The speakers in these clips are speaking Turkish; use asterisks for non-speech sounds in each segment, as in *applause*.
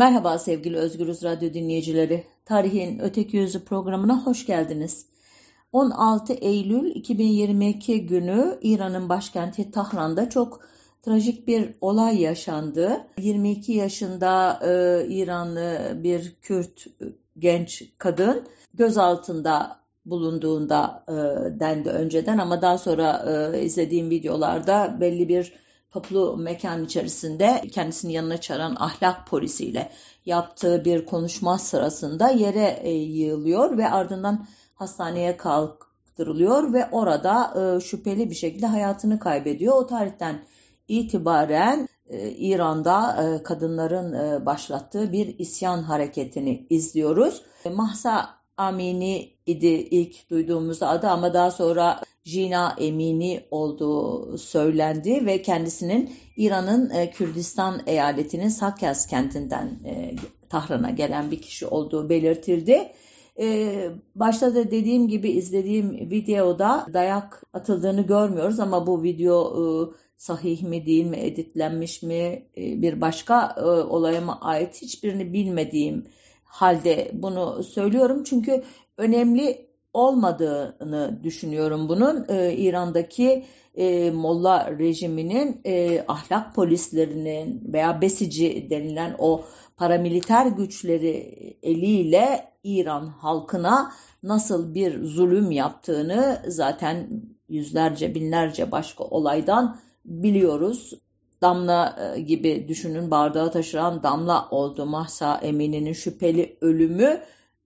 Merhaba sevgili Özgürüz Radyo dinleyicileri. Tarihin Öteki Yüzü programına hoş geldiniz. 16 Eylül 2022 günü İran'ın başkenti Tahran'da çok trajik bir olay yaşandı. 22 yaşında e, İranlı bir Kürt genç kadın gözaltında bulunduğunda e, dendi önceden ama daha sonra e, izlediğim videolarda belli bir toplu mekan içerisinde kendisini yanına çağıran ahlak polisiyle yaptığı bir konuşma sırasında yere e, yığılıyor ve ardından hastaneye kaldırılıyor ve orada e, şüpheli bir şekilde hayatını kaybediyor. O tarihten itibaren e, İran'da kadınların başlattığı bir isyan hareketini izliyoruz. Mahsa Amini idi ilk duyduğumuz adı ama daha sonra Jina Emini olduğu söylendi ve kendisinin İran'ın e, Kürdistan eyaletinin Sakyas kentinden e, Tahran'a gelen bir kişi olduğu belirtildi. Ee, başta da dediğim gibi izlediğim videoda dayak atıldığını görmüyoruz ama bu video e, sahih mi değil mi, editlenmiş mi, e, bir başka e, olaya mı ait hiçbirini bilmediğim halde bunu söylüyorum. Çünkü önemli olmadığını düşünüyorum bunun. E, İran'daki e, Molla rejiminin e, ahlak polislerinin veya besici denilen o paramiliter güçleri eliyle İran halkına nasıl bir zulüm yaptığını zaten yüzlerce binlerce başka olaydan biliyoruz. Damla e, gibi düşünün bardağı taşıran damla oldu Mahsa Emini'nin şüpheli ölümü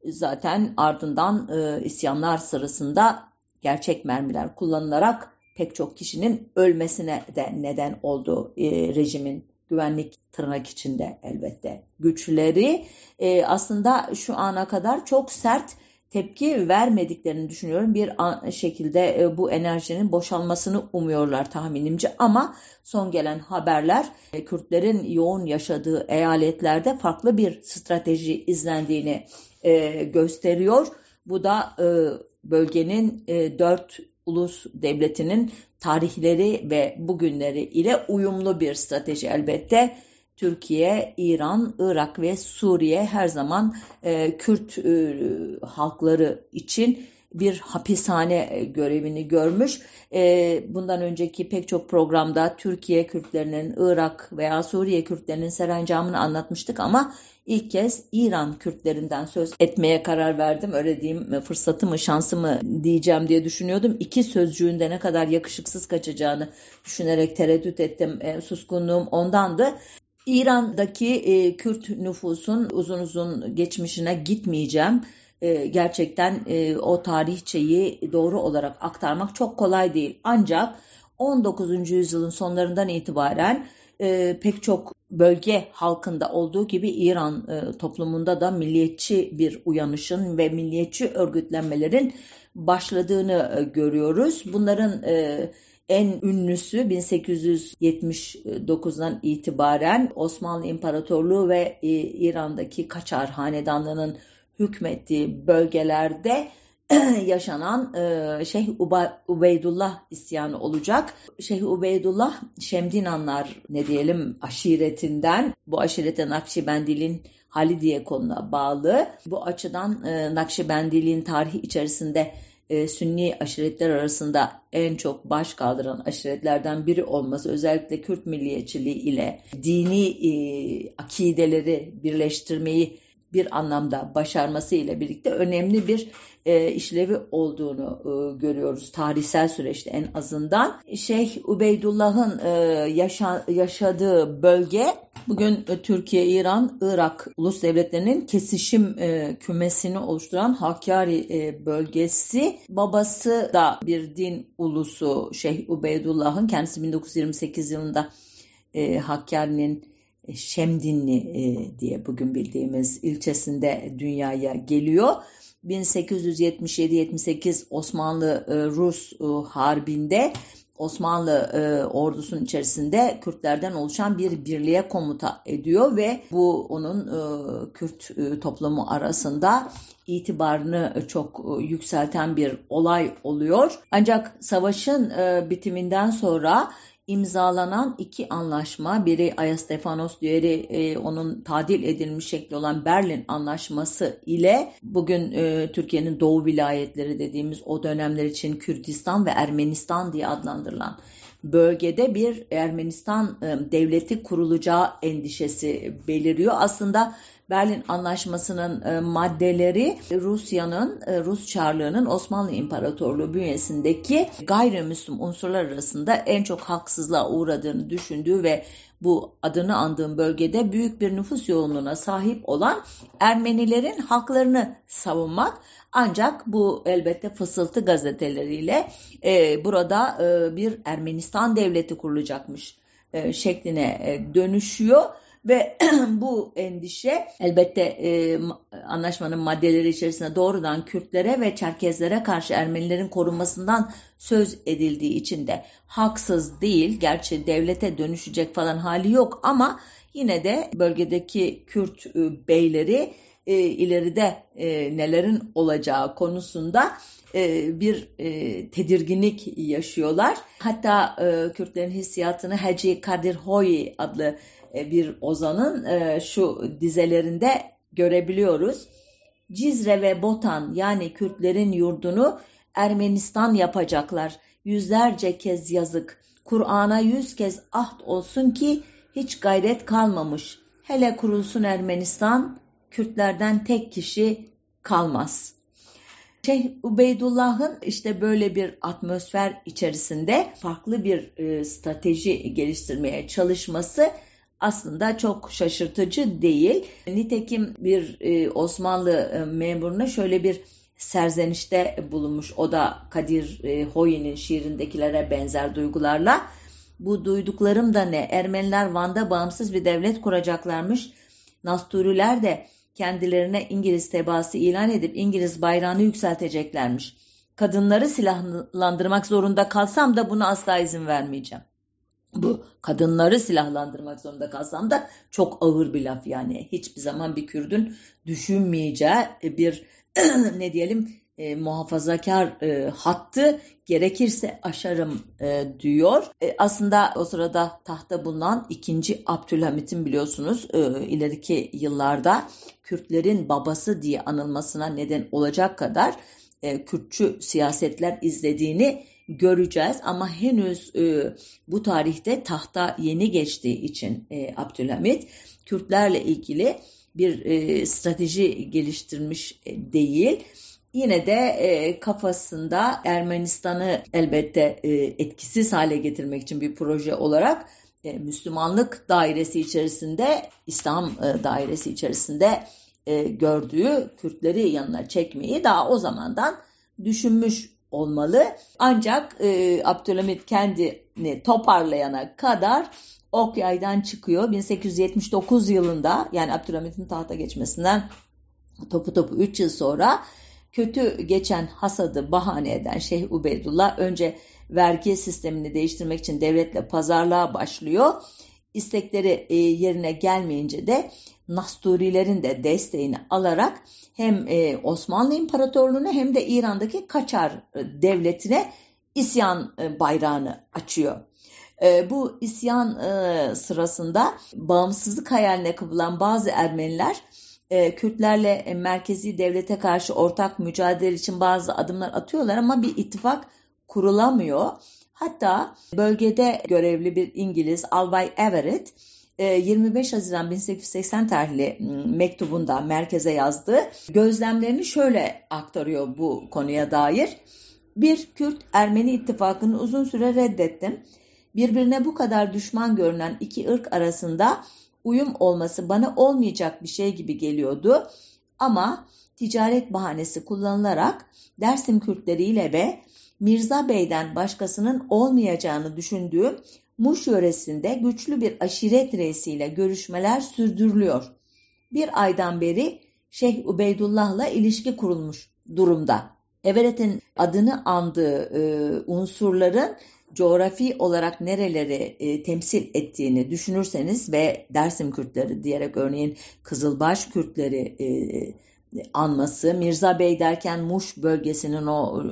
zaten ardından e, isyanlar sırasında gerçek mermiler kullanılarak pek çok kişinin ölmesine de neden oldu e, rejimin güvenlik tırnak içinde elbette güçleri e, aslında şu ana kadar çok sert tepki vermediklerini düşünüyorum. Bir şekilde e, bu enerjinin boşalmasını umuyorlar tahminimce ama son gelen haberler e, Kürtlerin yoğun yaşadığı eyaletlerde farklı bir strateji izlendiğini e, gösteriyor. Bu da bölgenin dört ulus devletinin tarihleri ve bugünleri ile uyumlu bir strateji elbette. Türkiye, İran, Irak ve Suriye her zaman e, Kürt e, halkları için bir hapishane e, görevini görmüş. E, bundan önceki pek çok programda Türkiye Kürtlerinin, Irak veya Suriye Kürtlerinin serencamını anlatmıştık ama ilk kez İran Kürtlerinden söz etmeye karar verdim. Öyle diyeyim fırsatı mı şansı mı diyeceğim diye düşünüyordum. İki sözcüğünde ne kadar yakışıksız kaçacağını düşünerek tereddüt ettim. E, suskunluğum ondandı. İran'daki e, Kürt nüfusun uzun uzun geçmişine gitmeyeceğim. E, gerçekten e, o tarihçeyi doğru olarak aktarmak çok kolay değil. Ancak 19. yüzyılın sonlarından itibaren e, pek çok bölge halkında olduğu gibi İran e, toplumunda da milliyetçi bir uyanışın ve milliyetçi örgütlenmelerin başladığını e, görüyoruz. Bunların e, en ünlüsü 1879'dan itibaren Osmanlı İmparatorluğu ve e, İran'daki Kaçar Hanedanlığı'nın hükmettiği bölgelerde *clears throat* yaşanan e, Şeyh Ubeydullah isyanı olacak. Şeyh Ubeydullah Şemdinanlar ne diyelim aşiretinden bu aşirete Nakşibendil'in Halidiye konuna bağlı. Bu açıdan e, Nakşibendil'in tarihi içerisinde e, Sünni aşiretler arasında en çok baş kaldıran aşiretlerden biri olması özellikle Kürt milliyetçiliği ile dini e, akideleri birleştirmeyi bir anlamda başarması ile birlikte önemli bir e, işlevi olduğunu e, görüyoruz tarihsel süreçte en azından. Şeyh Ubeydullah'ın e, yaşa, yaşadığı bölge bugün Türkiye, İran, Irak ulus devletlerinin kesişim e, kümesini oluşturan Hakkari e, bölgesi. Babası da bir din ulusu Şeyh Ubeydullah'ın kendisi 1928 yılında e, Hakkari'nin Şemdinli e, diye bugün bildiğimiz ilçesinde dünyaya geliyor. 1877-78 Osmanlı-Rus e, Harbi'nde Osmanlı e, ordusunun içerisinde Kürtlerden oluşan bir birliğe komuta ediyor ve bu onun e, Kürt e, toplumu arasında itibarını çok e, yükselten bir olay oluyor. Ancak savaşın e, bitiminden sonra imzalanan iki anlaşma, biri Ayastefanos, diğeri e, onun tadil edilmiş şekli olan Berlin Anlaşması ile bugün e, Türkiye'nin doğu vilayetleri dediğimiz o dönemler için Kürdistan ve Ermenistan diye adlandırılan bölgede bir Ermenistan e, devleti kurulacağı endişesi beliriyor. Aslında Berlin Anlaşması'nın e, maddeleri Rusya'nın, e, Rus Çarlığı'nın Osmanlı İmparatorluğu bünyesindeki gayrimüslim unsurlar arasında en çok haksızlığa uğradığını düşündüğü ve bu adını andığım bölgede büyük bir nüfus yoğunluğuna sahip olan Ermenilerin haklarını savunmak ancak bu elbette fısıltı gazeteleriyle e, burada e, bir Ermenistan devleti kurulacakmış e, şekline e, dönüşüyor ve *clears throat* bu endişe elbette e, anlaşmanın maddeleri içerisinde doğrudan Kürtlere ve Çerkezlere karşı Ermenilerin korunmasından söz edildiği için de haksız değil. Gerçi devlete dönüşecek falan hali yok ama yine de bölgedeki Kürt e, beyleri e, ileride e, nelerin olacağı konusunda e, bir e, tedirginlik yaşıyorlar. Hatta e, Kürtlerin hissiyatını Hacı Kadir Hoyi adlı bir ozanın e, şu dizelerinde görebiliyoruz. Cizre ve Botan yani Kürtlerin yurdunu Ermenistan yapacaklar. Yüzlerce kez yazık. Kur'an'a yüz kez ahd olsun ki hiç gayret kalmamış. Hele kurulsun Ermenistan, Kürtlerden tek kişi kalmaz. Şeyh Ubeydullah'ın işte böyle bir atmosfer içerisinde farklı bir e, strateji geliştirmeye çalışması aslında çok şaşırtıcı değil. Nitekim bir e, Osmanlı e, memuruna şöyle bir serzenişte bulunmuş. O da Kadir e, Hoyi'nin şiirindekilere benzer duygularla. Bu duyduklarım da ne? Ermeniler Van'da bağımsız bir devlet kuracaklarmış. Nasturiler de kendilerine İngiliz tebaası ilan edip İngiliz bayrağını yükselteceklermiş. Kadınları silahlandırmak zorunda kalsam da buna asla izin vermeyeceğim bu kadınları silahlandırmak zorunda kalsam da çok ağır bir laf yani. Hiçbir zaman bir Kürdün düşünmeyeceği bir *clears throat* ne diyelim e, muhafazakar e, hattı gerekirse aşarım e, diyor. E, aslında o sırada tahta bulunan ikinci Abdülhamit'in biliyorsunuz e, ileriki yıllarda Kürtlerin babası diye anılmasına neden olacak kadar e, Kürtçü siyasetler izlediğini göreceğiz ama henüz e, bu tarihte tahta yeni geçtiği için e, Abdülhamit Kürtlerle ilgili bir e, strateji geliştirmiş e, değil. Yine de e, kafasında Ermenistan'ı elbette e, etkisiz hale getirmek için bir proje olarak e, Müslümanlık dairesi içerisinde, İslam e, dairesi içerisinde e, gördüğü Kürtleri yanına çekmeyi daha o zamandan düşünmüş olmalı. Ancak e, Abdülhamit kendini toparlayana kadar ok yaydan çıkıyor. 1879 yılında yani Abdülhamit'in tahta geçmesinden topu topu 3 yıl sonra kötü geçen hasadı bahane eden Şeyh Ubeydullah önce vergi sistemini değiştirmek için devletle pazarlığa başlıyor. İstekleri e, yerine gelmeyince de Nasturilerin de desteğini alarak hem e, Osmanlı İmparatorluğu'na hem de İran'daki Kaçar e, devletine isyan bayrağını açıyor. Bu isyan sırasında bağımsızlık hayaline kapılan bazı Ermeniler Kürtlerle merkezi devlete karşı ortak mücadele için bazı adımlar atıyorlar ama bir ittifak kurulamıyor. Hatta bölgede görevli bir İngiliz Albay Everett 25 e, Haziran 1880 tarihli mektubunda merkeze yazdığı gözlemlerini şöyle aktarıyor bu konuya dair. Bir Kürt-Ermeni ittifakını uzun süre reddettim. Birbirine bu kadar düşman görünen iki ırk arasında uyum olması bana olmayacak bir şey gibi geliyordu. Ama ticaret bahanesi kullanılarak Dersim Kürtleriyle ve Mirza Bey'den başkasının olmayacağını düşündüğüm Muş yöresinde güçlü bir aşiret reisiyle görüşmeler sürdürülüyor. Bir aydan beri Şeyh Ubeydullah'la ilişki kurulmuş durumda. Everett'in adını andığı e, unsurların coğrafi olarak nereleri e, temsil ettiğini düşünürseniz ve Dersim Kürtleri diyerek örneğin Kızılbaş Kürtleri e, anması, Mirza Bey derken Muş bölgesinin o e,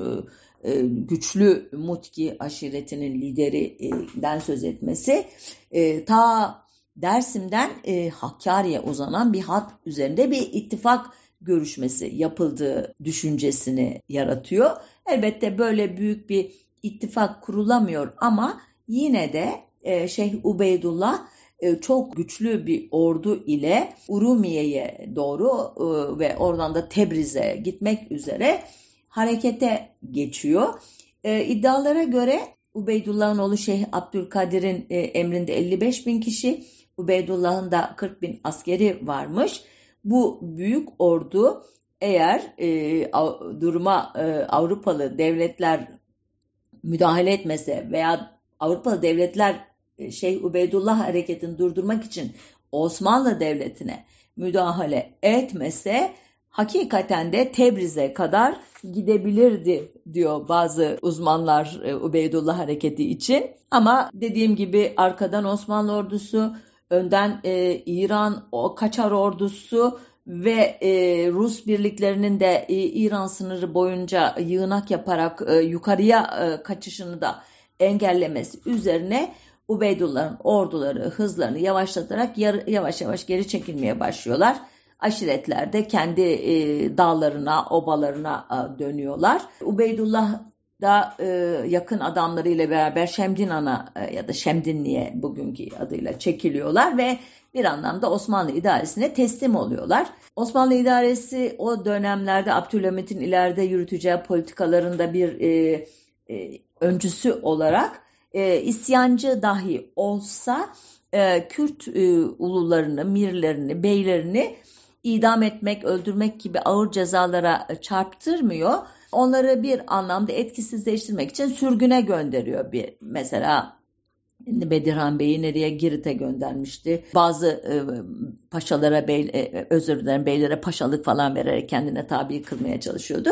güçlü Mutki aşiretinin liderinden söz etmesi e, ta Dersim'den e, Hakkari'ye uzanan bir hat üzerinde bir ittifak görüşmesi yapıldığı düşüncesini yaratıyor. Elbette böyle büyük bir ittifak kurulamıyor ama yine de e, Şeyh Ubeydullah e, çok güçlü bir ordu ile Urumiye'ye doğru e, ve oradan da Tebriz'e gitmek üzere harekete geçiyor. E, iddialara göre Ubeydullah'ın oğlu Şeyh Abdülkadir'in emrinde 55 bin kişi, Ubeydullah'ın da 40 bin askeri varmış. Bu büyük ordu eğer e, duruma e, Avrupalı devletler müdahale etmese veya Avrupalı devletler e, Şeyh Ubeydullah hareketini durdurmak için Osmanlı Devleti'ne müdahale etmese hakikaten de Tebriz'e kadar gidebilirdi diyor bazı uzmanlar e, Ubeydullah hareketi için. Ama dediğim gibi arkadan Osmanlı ordusu, önden e, İran o Kaçar ordusu ve e, Rus birliklerinin de e, İran sınırı boyunca yığınak yaparak e, yukarıya e, kaçışını da engellemesi üzerine Ubeydullah'ın orduları hızlarını yavaşlatarak yavaş yavaş geri çekilmeye başlıyorlar. Aşiretler de kendi e, dağlarına, obalarına e, dönüyorlar. Ubeydullah da e, yakın adamlarıyla beraber Şemdinan'a e, ya da Şemdinli'ye bugünkü adıyla çekiliyorlar ve bir anlamda Osmanlı idaresine teslim oluyorlar. Osmanlı idaresi o dönemlerde Abdülhamit'in ileride yürüteceği politikalarında bir e, e, öncüsü olarak e, isyancı dahi olsa e, Kürt e, ulularını, mirlerini, beylerini idam etmek, öldürmek gibi ağır cezalara çarptırmıyor. Onları bir anlamda etkisizleştirmek için sürgüne gönderiyor bir mesela Bedirhan Bey'i nereye Girit'e göndermişti. Bazı e, paşalara, bey, e, özür dilerim beylere paşalık falan vererek kendine tabi kılmaya çalışıyordu.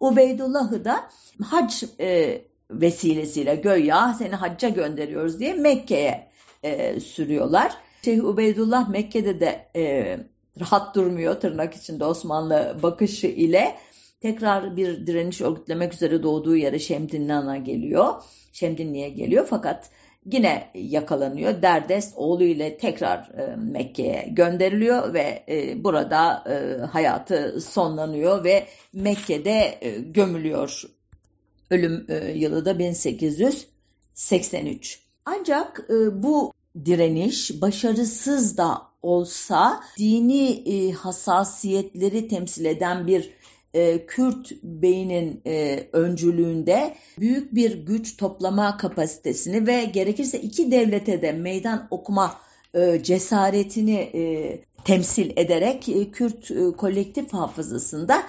Ubeydullah'ı da hac e, vesilesiyle göya seni hacca gönderiyoruz diye Mekke'ye e, sürüyorlar. Şeyh Ubeydullah Mekke'de de e, rahat durmuyor tırnak içinde Osmanlı bakışı ile tekrar bir direniş örgütlemek üzere doğduğu yere Şemdinli'ye geliyor. Şemdinli'ye geliyor fakat yine yakalanıyor. Derdest oğlu ile tekrar e, Mekke'ye gönderiliyor ve e, burada e, hayatı sonlanıyor ve Mekke'de e, gömülüyor Ölüm e, yılı da 1883. Ancak e, bu direniş başarısız da olsa dini e, hassasiyetleri temsil eden bir Kürt beynin öncülüğünde büyük bir güç toplama kapasitesini ve gerekirse iki devlete de meydan okuma cesaretini temsil ederek Kürt kolektif hafızasında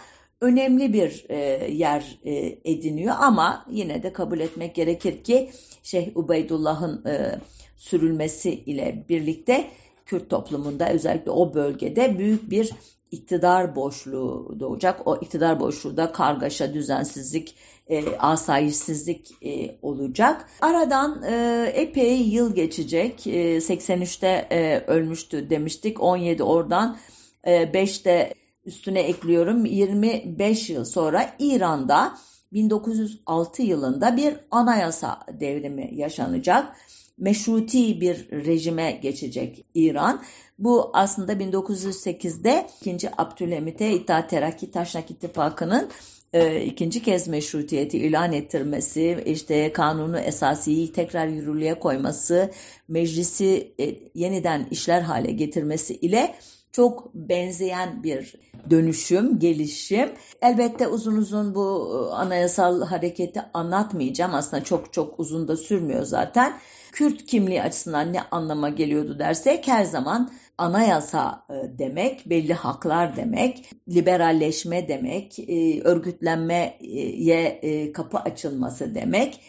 önemli bir e, yer e, ediniyor. Ama yine de kabul etmek gerekir ki Şeyh Ubeydullah'ın e, sürülmesi ile birlikte Kürt toplumunda özellikle o bölgede büyük bir iktidar boşluğu doğacak. O iktidar boşluğu da kargaşa, düzensizlik, e, asayişsizlik e, olacak. Aradan e, epey yıl geçecek. E, 83'te e, ölmüştü demiştik. 17 oradan e, 5'te üstüne ekliyorum 25 yıl sonra İran'da 1906 yılında bir anayasa devrimi yaşanacak. Meşruti bir rejime geçecek İran. Bu aslında 1908'de 2. Abdülhamit'e İttihat Terakki Taşnak İttifakı'nın e, ikinci kez meşrutiyeti ilan ettirmesi, işte kanunu esasiyi tekrar yürürlüğe koyması, meclisi e, yeniden işler hale getirmesi ile çok benzeyen bir dönüşüm, gelişim. Elbette uzun uzun bu e, anayasal hareketi anlatmayacağım. Aslında çok çok uzun da sürmüyor zaten. Kürt kimliği açısından ne anlama geliyordu dersek her zaman anayasa e, demek, belli haklar demek, liberalleşme demek, e, örgütlenmeye kapı açılması demek.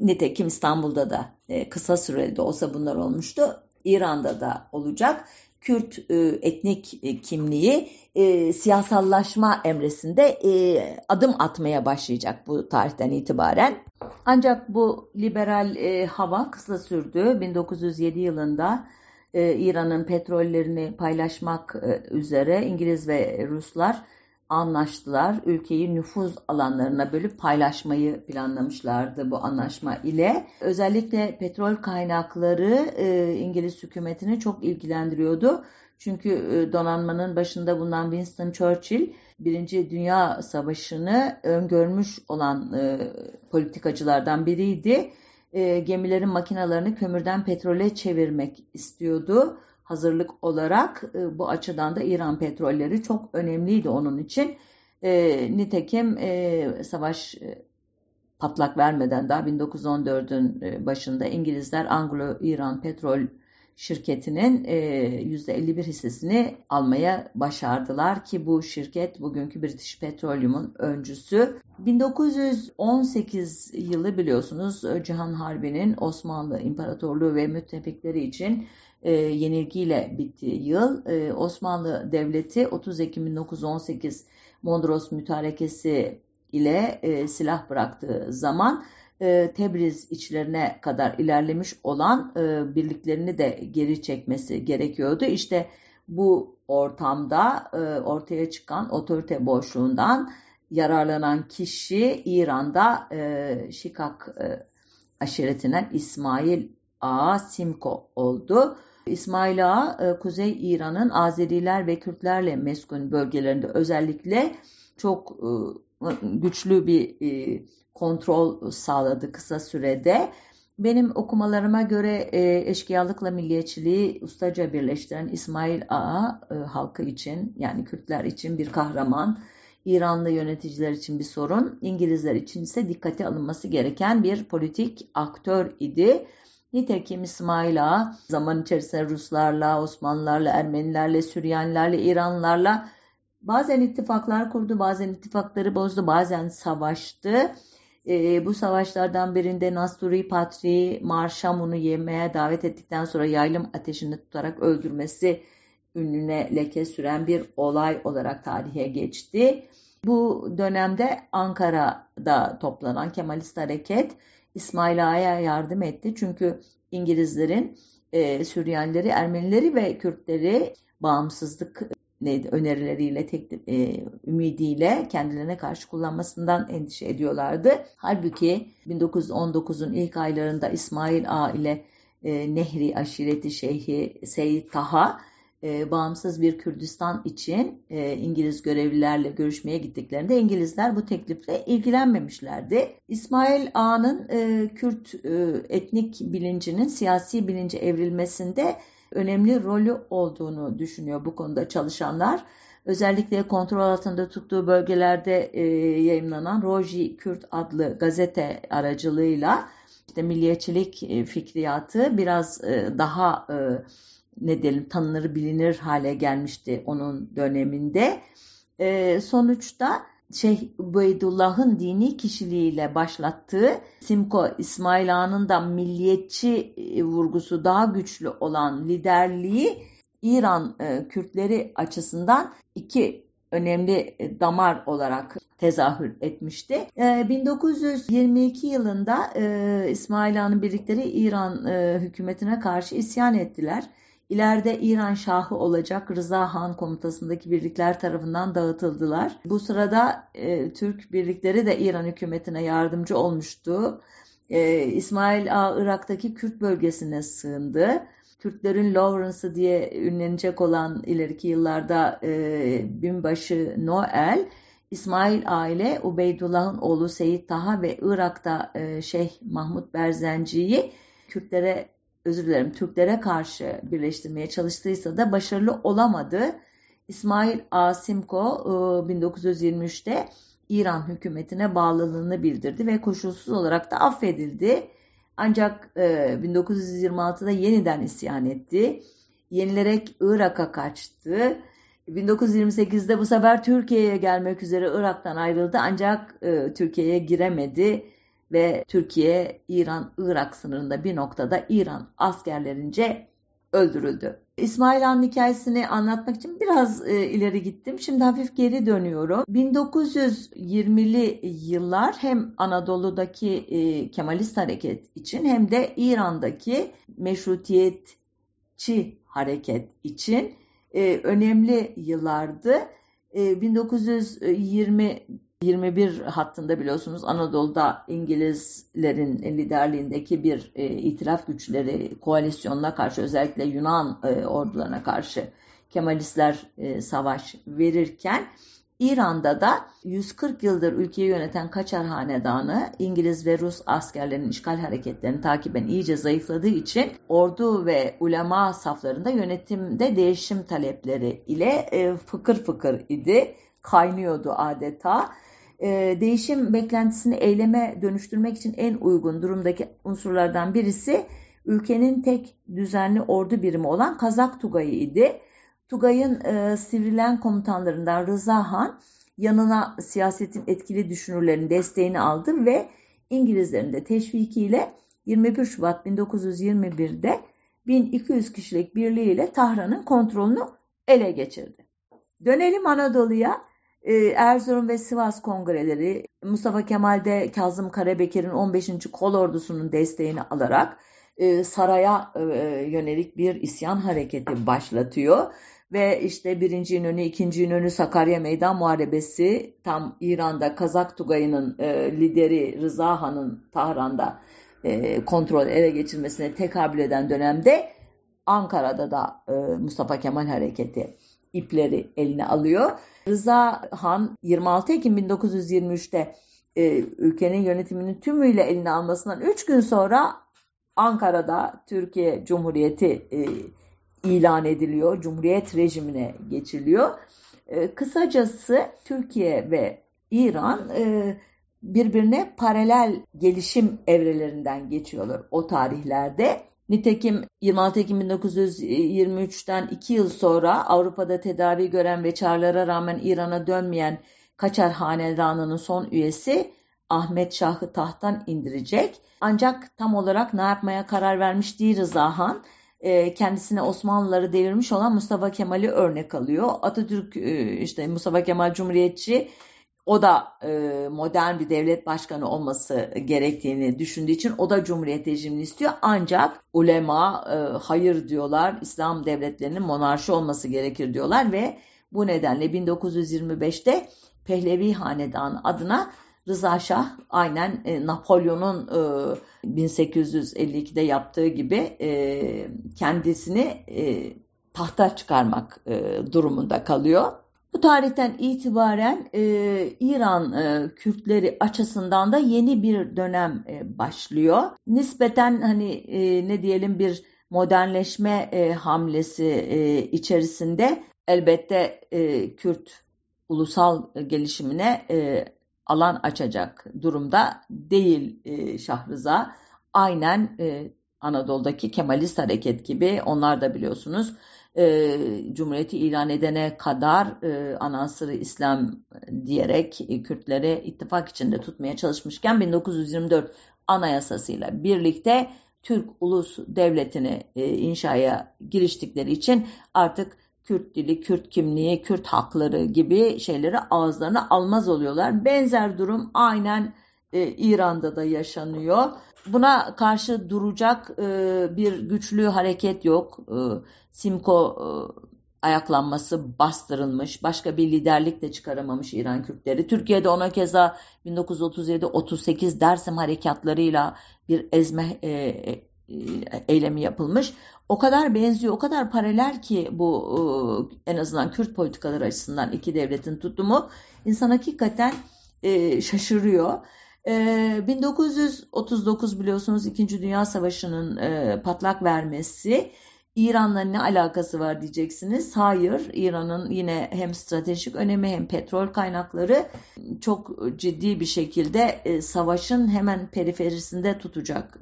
Nitekim İstanbul'da da kısa sürede olsa bunlar olmuştu. İran'da da olacak. Kürt e, etnik e, kimliği e, siyasallaşma emresinde e, adım atmaya başlayacak bu tarihten itibaren. Ancak bu liberal e, hava kısa sürdü. 1907 yılında e, İran'ın petrollerini paylaşmak e, üzere İngiliz ve Ruslar anlaştılar. Ülkeyi nüfuz alanlarına bölüp paylaşmayı planlamışlardı bu anlaşma ile. Özellikle petrol kaynakları e, İngiliz hükümetini çok ilgilendiriyordu. Çünkü e, donanmanın başında bulunan Winston Churchill Birinci Dünya Savaşı'nı öngörmüş olan e, politikacılardan biriydi. E, gemilerin makinalarını kömürden petrole çevirmek istiyordu hazırlık olarak. E, bu açıdan da İran petrolleri çok önemliydi onun için. E, nitekim e, savaş e, patlak vermeden daha 1914'ün e, başında İngilizler Anglo-İran petrol şirketinin %51 e, hissesini almaya başardılar ki bu şirket bugünkü British Petroleum'un öncüsü. 1918 yılı biliyorsunuz Cihan Harbi'nin Osmanlı İmparatorluğu ve müttefikleri için e, yenilgiyle bittiği yıl e, Osmanlı Devleti 30 Ekim 1918 Mondros Mütarekesi ile silah bıraktığı zaman e, Tebriz içlerine kadar ilerlemiş olan e, birliklerini de geri çekmesi gerekiyordu. İşte bu ortamda e, ortaya çıkan otorite boşluğundan yararlanan kişi İran'da Şikak e, aşiretinden İsmail A. Simko oldu. İsmail A. E, Kuzey İran'ın Azeriler ve Kürtlerle meskun bölgelerinde özellikle çok güçlü bir kontrol sağladı kısa sürede. Benim okumalarıma göre e, eşkıyalıkla milliyetçiliği ustaca birleştiren İsmail Ağa e, halkı için yani Kürtler için bir kahraman, İranlı yöneticiler için bir sorun, İngilizler için ise dikkate alınması gereken bir politik aktör idi. Nitekim İsmail Ağa zaman içerisinde Ruslarla, Osmanlılarla, Ermenilerle, Süryanilerle, İranlılarla bazen ittifaklar kurdu, bazen ittifakları bozdu, bazen savaştı. E, bu savaşlardan birinde Nasturi Patri Marşamun'u yemeye davet ettikten sonra yaylım ateşini tutarak öldürmesi ünlüne leke süren bir olay olarak tarihe geçti. Bu dönemde Ankara'da toplanan Kemalist Hareket İsmail Ağa'ya yardım etti. Çünkü İngilizlerin e, Süryanileri, Ermenileri ve Kürtleri bağımsızlık neydi, önerileriyle, teklif, e, ümidiyle kendilerine karşı kullanmasından endişe ediyorlardı. Halbuki 1919'un ilk aylarında İsmail A ile e, Nehri aşireti şeyhi Seyyid Taha e, bağımsız bir Kürdistan için e, İngiliz görevlilerle görüşmeye gittiklerinde İngilizler bu teklifle ilgilenmemişlerdi. İsmail Ağa'nın e, Kürt e, etnik bilincinin siyasi bilince evrilmesinde önemli rolü olduğunu düşünüyor bu konuda çalışanlar. Özellikle kontrol altında tuttuğu bölgelerde e, yayınlanan Roji Kürt adlı gazete aracılığıyla işte milliyetçilik e, fikriyatı biraz e, daha e, ne diyelim tanınır bilinir hale gelmişti onun döneminde. E, sonuçta Şeyh Ubeydullah'ın dini kişiliğiyle başlattığı Simko İsmail Ağa'nın da milliyetçi e, vurgusu daha güçlü olan liderliği İran e, Kürtleri açısından iki önemli e, damar olarak tezahür etmişti. 1922 yılında İsmail Ağa'nın birlikleri İran hükümetine karşı isyan ettiler İleride İran Şahı olacak Rıza Han komutasındaki birlikler tarafından dağıtıldılar. Bu sırada e, Türk birlikleri de İran hükümetine yardımcı olmuştu. E, İsmail A. Irak'taki Kürt bölgesine sığındı. Kürtlerin Lawrence'ı diye ünlenecek olan ileriki yıllarda e, binbaşı Noel, İsmail aile Ubeydullah'ın oğlu Seyit Taha ve Irak'ta e, Şeyh Mahmut Berzenci'yi Kürtlere özür dilerim Türklere karşı birleştirmeye çalıştıysa da başarılı olamadı. İsmail Asimko 1923'te e, İran hükümetine bağlılığını bildirdi ve koşulsuz olarak da affedildi. Ancak 1926'da e, yeniden isyan etti. Yenilerek Irak'a kaçtı. 1928'de bu sefer Türkiye'ye gelmek üzere Irak'tan ayrıldı ancak e, Türkiye'ye giremedi ve Türkiye İran-Irak sınırında bir noktada İran askerlerince öldürüldü. İsmail Han hikayesini anlatmak için biraz e, ileri gittim. Şimdi hafif geri dönüyorum. 1920'li yıllar hem Anadolu'daki e, Kemalist hareket için hem de İran'daki meşrutiyetçi hareket için e, önemli yıllardı. 1920 21 hattında biliyorsunuz Anadolu'da İngilizlerin liderliğindeki bir e, itilaf güçleri koalisyonuna karşı özellikle Yunan e, ordularına karşı Kemalistler e, savaş verirken İran'da da 140 yıldır ülkeyi yöneten Kaçar Hanedanı İngiliz ve Rus askerlerinin işgal hareketlerini takiben iyice zayıfladığı için ordu ve ulema saflarında yönetimde değişim talepleri ile e, fıkır fıkır idi, kaynıyordu adeta. E, değişim beklentisini eyleme dönüştürmek için en uygun durumdaki unsurlardan birisi ülkenin tek düzenli ordu birimi olan Kazak Tugayı idi. Tugay'ın e, sivrilen komutanlarından Rıza Han yanına siyasetin etkili düşünürlerin desteğini aldı ve İngilizlerin de teşvikiyle 21 Şubat 1921'de 1200 kişilik birliğiyle Tahran'ın kontrolünü ele geçirdi. Dönelim Anadolu'ya. E, Erzurum ve Sivas kongreleri Mustafa Kemal'de Kazım Karabekir'in 15. Kol Ordusu'nun desteğini alarak e, saraya e, yönelik bir isyan hareketi başlatıyor ve işte birinci İnönü, ikinci İnönü Sakarya Meydan Muharebesi tam İran'da Kazak Tugayı'nın e, lideri Rıza Han'ın Tahran'da kontrol ele geçirmesine tekabül eden dönemde Ankara'da da Mustafa Kemal Hareketi ipleri eline alıyor. Rıza Han 26 Ekim 1923'te e, ülkenin yönetiminin tümüyle eline almasından 3 gün sonra Ankara'da Türkiye Cumhuriyeti e, ilan ediliyor. Cumhuriyet rejimine geçiliyor. E, kısacası Türkiye ve İran e, birbirine paralel gelişim evrelerinden geçiyorlar o tarihlerde. Nitekim 26 Ekim 1923'ten 2 yıl sonra Avrupa'da tedavi gören ve çağrılara rağmen İran'a dönmeyen Kaçar Hanedanı'nın son üyesi Ahmet Şah'ı tahttan indirecek. Ancak tam olarak ne yapmaya karar vermiş değil Rıza Han. E, kendisine Osmanlıları devirmiş olan Mustafa Kemal'i örnek alıyor. Atatürk e, işte Mustafa Kemal Cumhuriyetçi o da e, modern bir devlet başkanı olması gerektiğini düşündüğü için o da cumhuriyet rejimini istiyor. Ancak ulema hayır diyorlar İslam devletlerinin monarşi olması gerekir diyorlar ve bu nedenle 1925'te Pehlevi Hanedanı adına Rıza Şah aynen e, Napolyon'un e, 1852'de yaptığı gibi e, kendisini e, tahta çıkarmak e, durumunda kalıyor. Bu tarihten itibaren e, İran e, Kürtleri açısından da yeni bir dönem e, başlıyor. Nispeten hani e, ne diyelim bir modernleşme e, hamlesi e, içerisinde elbette e, Kürt ulusal gelişimine e, alan açacak durumda değil e, Şahrıza. Aynen e, Anadolu'daki Kemalist hareket gibi onlar da biliyorsunuz e, Cumhuriyeti ilan edene kadar e, anasırı İslam diyerek e, Kürtleri ittifak içinde tutmaya çalışmışken 1924 anayasasıyla birlikte Türk Ulus Devleti'ni e, inşaya giriştikleri için artık Kürt dili, Kürt kimliği, Kürt hakları gibi şeyleri ağızlarına almaz oluyorlar. Benzer durum aynen e, İran'da da yaşanıyor. Buna karşı duracak e, bir güçlü hareket yok. E, Simko ayaklanması bastırılmış. Başka bir liderlik de çıkaramamış İran Kürtleri. Türkiye'de ona keza 1937-38 Dersim harekatlarıyla bir ezme eylemi yapılmış o kadar benziyor, o kadar paralel ki bu en azından Kürt politikaları açısından iki devletin tutumu insan hakikaten şaşırıyor. 1939 e, biliyorsunuz 2. Dünya Savaşı'nın patlak vermesi İran'la ne alakası var diyeceksiniz. Hayır, İran'ın yine hem stratejik önemi hem petrol kaynakları çok ciddi bir şekilde savaşın hemen periferisinde tutacak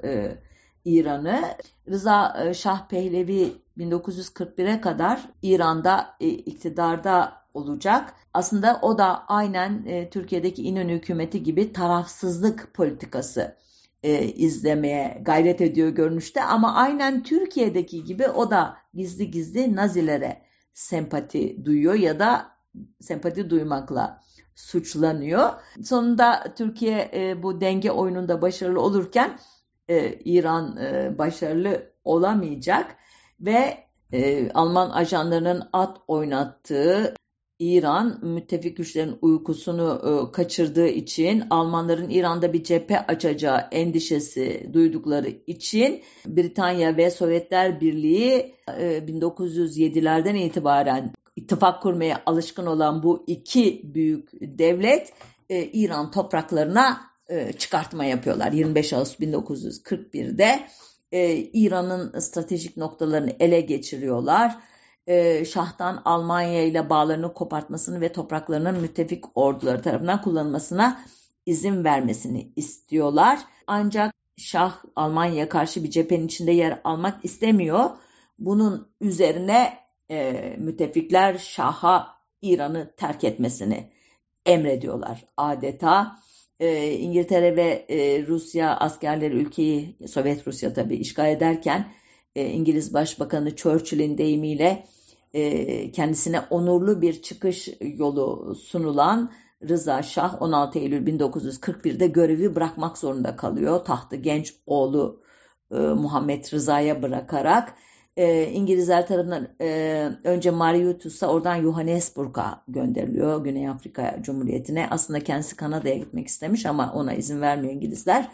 İran'ı. Rıza e, Şah Pehlevi 1941'e kadar İran'da e, iktidarda olacak. Aslında o da aynen e, Türkiye'deki İnönü hükümeti gibi tarafsızlık politikası izlemeye gayret ediyor görünüşte ama aynen Türkiye'deki gibi o da gizli gizli Nazilere sempati duyuyor ya da sempati duymakla suçlanıyor. Sonunda Türkiye bu denge oyununda başarılı olurken e, İran e, başarılı olamayacak ve e, Alman ajanlarının at oynattığı İran müttefik güçlerin uykusunu e, kaçırdığı için Almanların İran'da bir cephe açacağı endişesi duydukları için Britanya ve Sovyetler Birliği e, 1907'lerden itibaren ittifak kurmaya alışkın olan bu iki büyük devlet e, İran topraklarına e, çıkartma yapıyorlar. 25 Ağustos 1941'de e, İran'ın stratejik noktalarını ele geçiriyorlar e, Şah'tan Almanya ile bağlarını kopartmasını ve topraklarının müttefik orduları tarafından kullanılmasına izin vermesini istiyorlar. Ancak Şah Almanya'ya karşı bir cephenin içinde yer almak istemiyor. Bunun üzerine e, müttefikler Şah'a İran'ı terk etmesini emrediyorlar adeta. E, İngiltere ve e, Rusya askerleri ülkeyi, Sovyet Rusya tabii işgal ederken e, İngiliz Başbakanı Churchill'in deyimiyle e, kendisine onurlu bir çıkış yolu sunulan Rıza Şah 16 Eylül 1941'de görevi bırakmak zorunda kalıyor. Tahtı genç oğlu e, Muhammed Rıza'ya bırakarak e, İngilizler tarafından e, önce Mauritius'a oradan Johannesburg'a gönderiliyor Güney Afrika Cumhuriyeti'ne. Aslında kendisi Kanada'ya gitmek istemiş ama ona izin vermiyor İngilizler.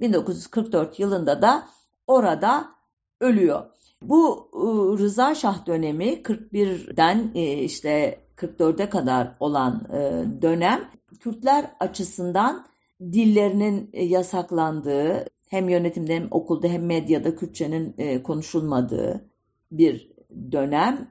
1944 yılında da orada ölüyor. Bu ıı, Rıza Şah dönemi 41'den e, işte 44'e kadar olan e, dönem Kürtler açısından dillerinin e, yasaklandığı hem yönetimde hem okulda hem medyada Kürtçenin konuşulmadığı bir dönem.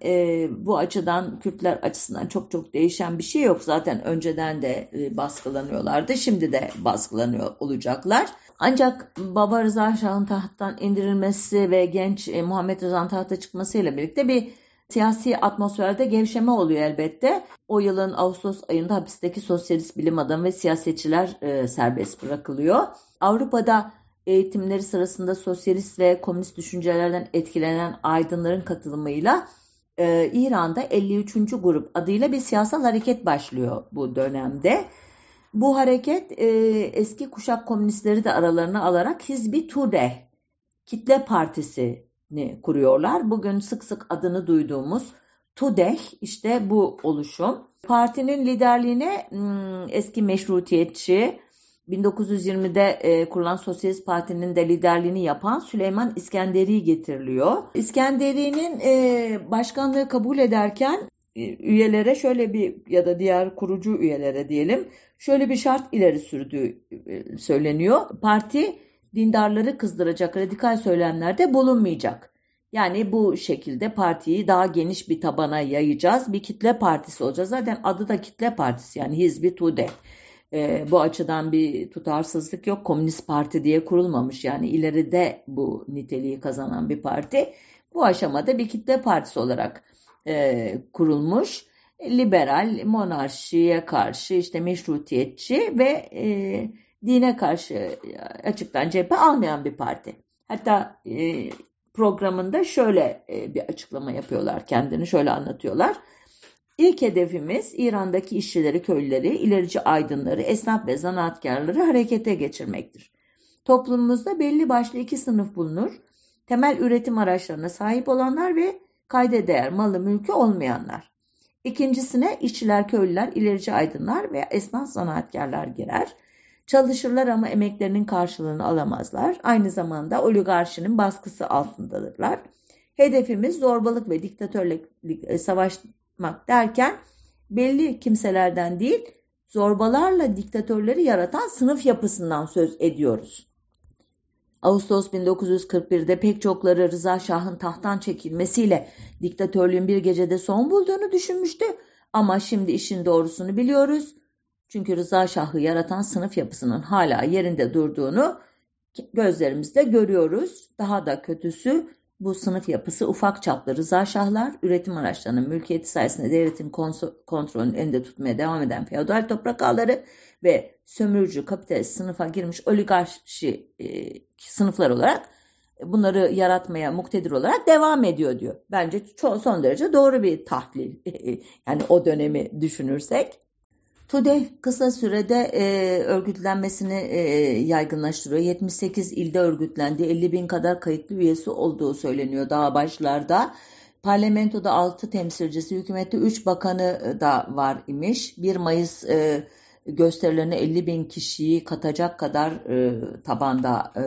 Bu açıdan Kürtler açısından çok çok değişen bir şey yok. Zaten önceden de baskılanıyorlardı. Şimdi de baskılanıyor olacaklar. Ancak Baba Rıza Şah'ın tahttan indirilmesi ve genç e, Muhammed Rıza'nın tahta çıkmasıyla birlikte bir siyasi atmosferde gevşeme oluyor elbette. O yılın Ağustos ayında hapisteki sosyalist bilim adamı ve siyasetçiler e, serbest bırakılıyor. Avrupa'da eğitimleri sırasında sosyalist ve komünist düşüncelerden etkilenen aydınların katılımıyla e, İran'da 53. grup adıyla bir siyasal hareket başlıyor bu dönemde. Bu hareket e, eski kuşak komünistleri de aralarına alarak Hizbi Tudeh kitle partisini kuruyorlar. Bugün sık sık adını duyduğumuz Tudeh işte bu oluşum. Partinin liderliğine hmm, eski meşrutiyetçi 1920'de e, kurulan Sosyalist Parti'nin de liderliğini yapan Süleyman İskenderi getiriliyor. İskenderi'nin e, başkanlığı kabul ederken e, üyelere şöyle bir ya da diğer kurucu üyelere diyelim şöyle bir şart ileri sürdüğü e, söyleniyor. Parti dindarları kızdıracak radikal söylemlerde bulunmayacak. Yani bu şekilde partiyi daha geniş bir tabana yayacağız. Bir kitle partisi olacağız. Zaten adı da kitle partisi yani Hizbi Tude. E, bu açıdan bir tutarsızlık yok. Komünist Parti diye kurulmamış. Yani ileride bu niteliği kazanan bir parti. Bu aşamada bir kitle partisi olarak e, kurulmuş liberal, monarşiye karşı işte meşrutiyetçi ve e, dine karşı açıktan cephe almayan bir parti. Hatta e, programında şöyle e, bir açıklama yapıyorlar kendini şöyle anlatıyorlar. İlk hedefimiz İran'daki işçileri, köylüleri, ilerici aydınları, esnaf ve zanaatkarları harekete geçirmektir. Toplumumuzda belli başlı iki sınıf bulunur. Temel üretim araçlarına sahip olanlar ve kayda değer malı mülkü olmayanlar. İkincisine işçiler, köylüler, ilerici aydınlar veya esnaf zanaatkarlar girer. Çalışırlar ama emeklerinin karşılığını alamazlar. Aynı zamanda oligarşinin baskısı altındadırlar. Hedefimiz zorbalık ve diktatörlük e, savaşmak derken belli kimselerden değil, zorbalarla diktatörleri yaratan sınıf yapısından söz ediyoruz. Ağustos 1941'de pek çokları Rıza Şah'ın tahttan çekilmesiyle diktatörlüğün bir gecede son bulduğunu düşünmüştü. Ama şimdi işin doğrusunu biliyoruz. Çünkü Rıza Şah'ı yaratan sınıf yapısının hala yerinde durduğunu gözlerimizde görüyoruz. Daha da kötüsü bu sınıf yapısı ufak çaplı rıza şahlar, üretim araçlarının mülkiyeti sayesinde devletin kontrolünün elinde tutmaya devam eden feodal toprak ağları ve sömürücü kapitalist sınıfa girmiş oligarşi e, sınıflar olarak bunları yaratmaya muktedir olarak devam ediyor diyor. Bence çok, son derece doğru bir tahlil. *laughs* yani o dönemi düşünürsek. TUDEH kısa sürede e, örgütlenmesini e, yaygınlaştırıyor. 78 ilde örgütlendi. 50 bin kadar kayıtlı üyesi olduğu söyleniyor daha başlarda. Parlamentoda 6 temsilcisi, hükümette 3 bakanı da var imiş. 1 Mayıs e, gösterilerine 50 bin kişiyi katacak kadar e, tabanda e,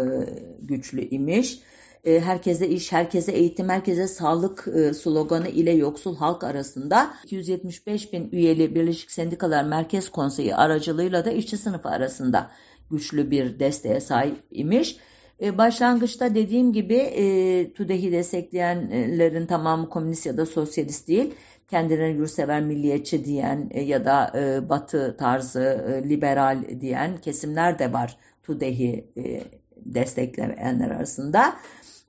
güçlü imiş. E, herkese iş, herkese eğitim, herkese sağlık e, sloganı ile yoksul halk arasında 275 bin üyeli Birleşik Sendikalar Merkez Konseyi aracılığıyla da işçi sınıfı arasında güçlü bir desteğe sahip imiş. E, başlangıçta dediğim gibi e, TÜDEH'i destekleyenlerin tamamı komünist ya da sosyalist değil. Kendilerine yurtsever milliyetçi diyen e, ya da e, batı tarzı e, liberal diyen kesimler de var TÜDEH'i e, destekleyenler arasında.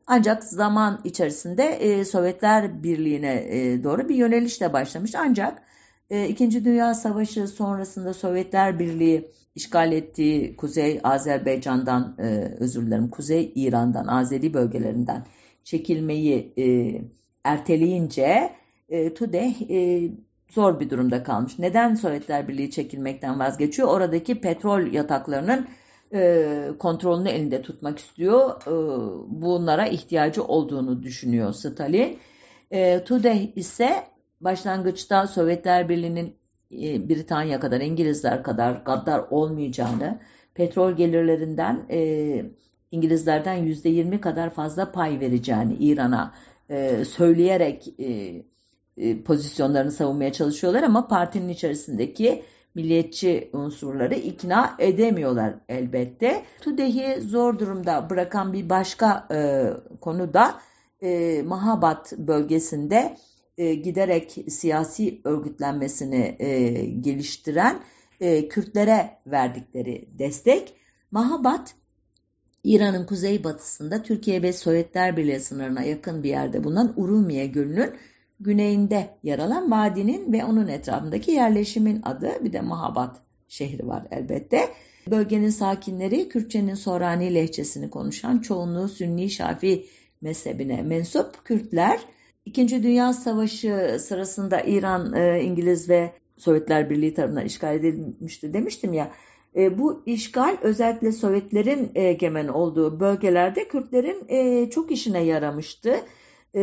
Ancak zaman içerisinde e, Sovyetler Birliği'ne e, doğru bir yöneliş de başlamış. Ancak e, İkinci Dünya Savaşı sonrasında Sovyetler Birliği işgal ettiği Kuzey Azerbaycan'dan, e, özür dilerim, Kuzey İran'dan, Azeri bölgelerinden çekilmeyi e, erteleyince e, TUDE e, zor bir durumda kalmış. Neden Sovyetler Birliği çekilmekten vazgeçiyor? Oradaki petrol yataklarının e, kontrolünü elinde tutmak istiyor. E, bunlara ihtiyacı olduğunu düşünüyor Stalin. E, TUDE ise başlangıçta Sovyetler Birliği'nin e, Britanya kadar, İngilizler kadar gaddar olmayacağını, petrol gelirlerinden e, İngilizlerden yüzde yirmi kadar fazla pay vereceğini İran'a e, söyleyerek e, e, pozisyonlarını savunmaya çalışıyorlar ama partinin içerisindeki milliyetçi unsurları ikna edemiyorlar elbette. TUDEH'i zor durumda bırakan bir başka e, konu da e, Mahabat bölgesinde e, giderek siyasi örgütlenmesini e, geliştiren e, Kürtlere verdikleri destek. Mahabat İran'ın kuzeybatısında Türkiye ve Sovyetler Birliği sınırına yakın bir yerde bulunan Urumiye Gölü'nün güneyinde yer alan vadinin ve onun etrafındaki yerleşimin adı bir de Mahabat şehri var elbette. Bölgenin sakinleri Kürtçenin Sorani lehçesini konuşan çoğunluğu Sünni Şafi mezhebine mensup Kürtler. İkinci Dünya Savaşı sırasında İran, e, İngiliz ve Sovyetler Birliği tarafından işgal edilmişti demiştim ya. E, bu işgal özellikle Sovyetlerin egemen olduğu bölgelerde Kürtlerin e, çok işine yaramıştı.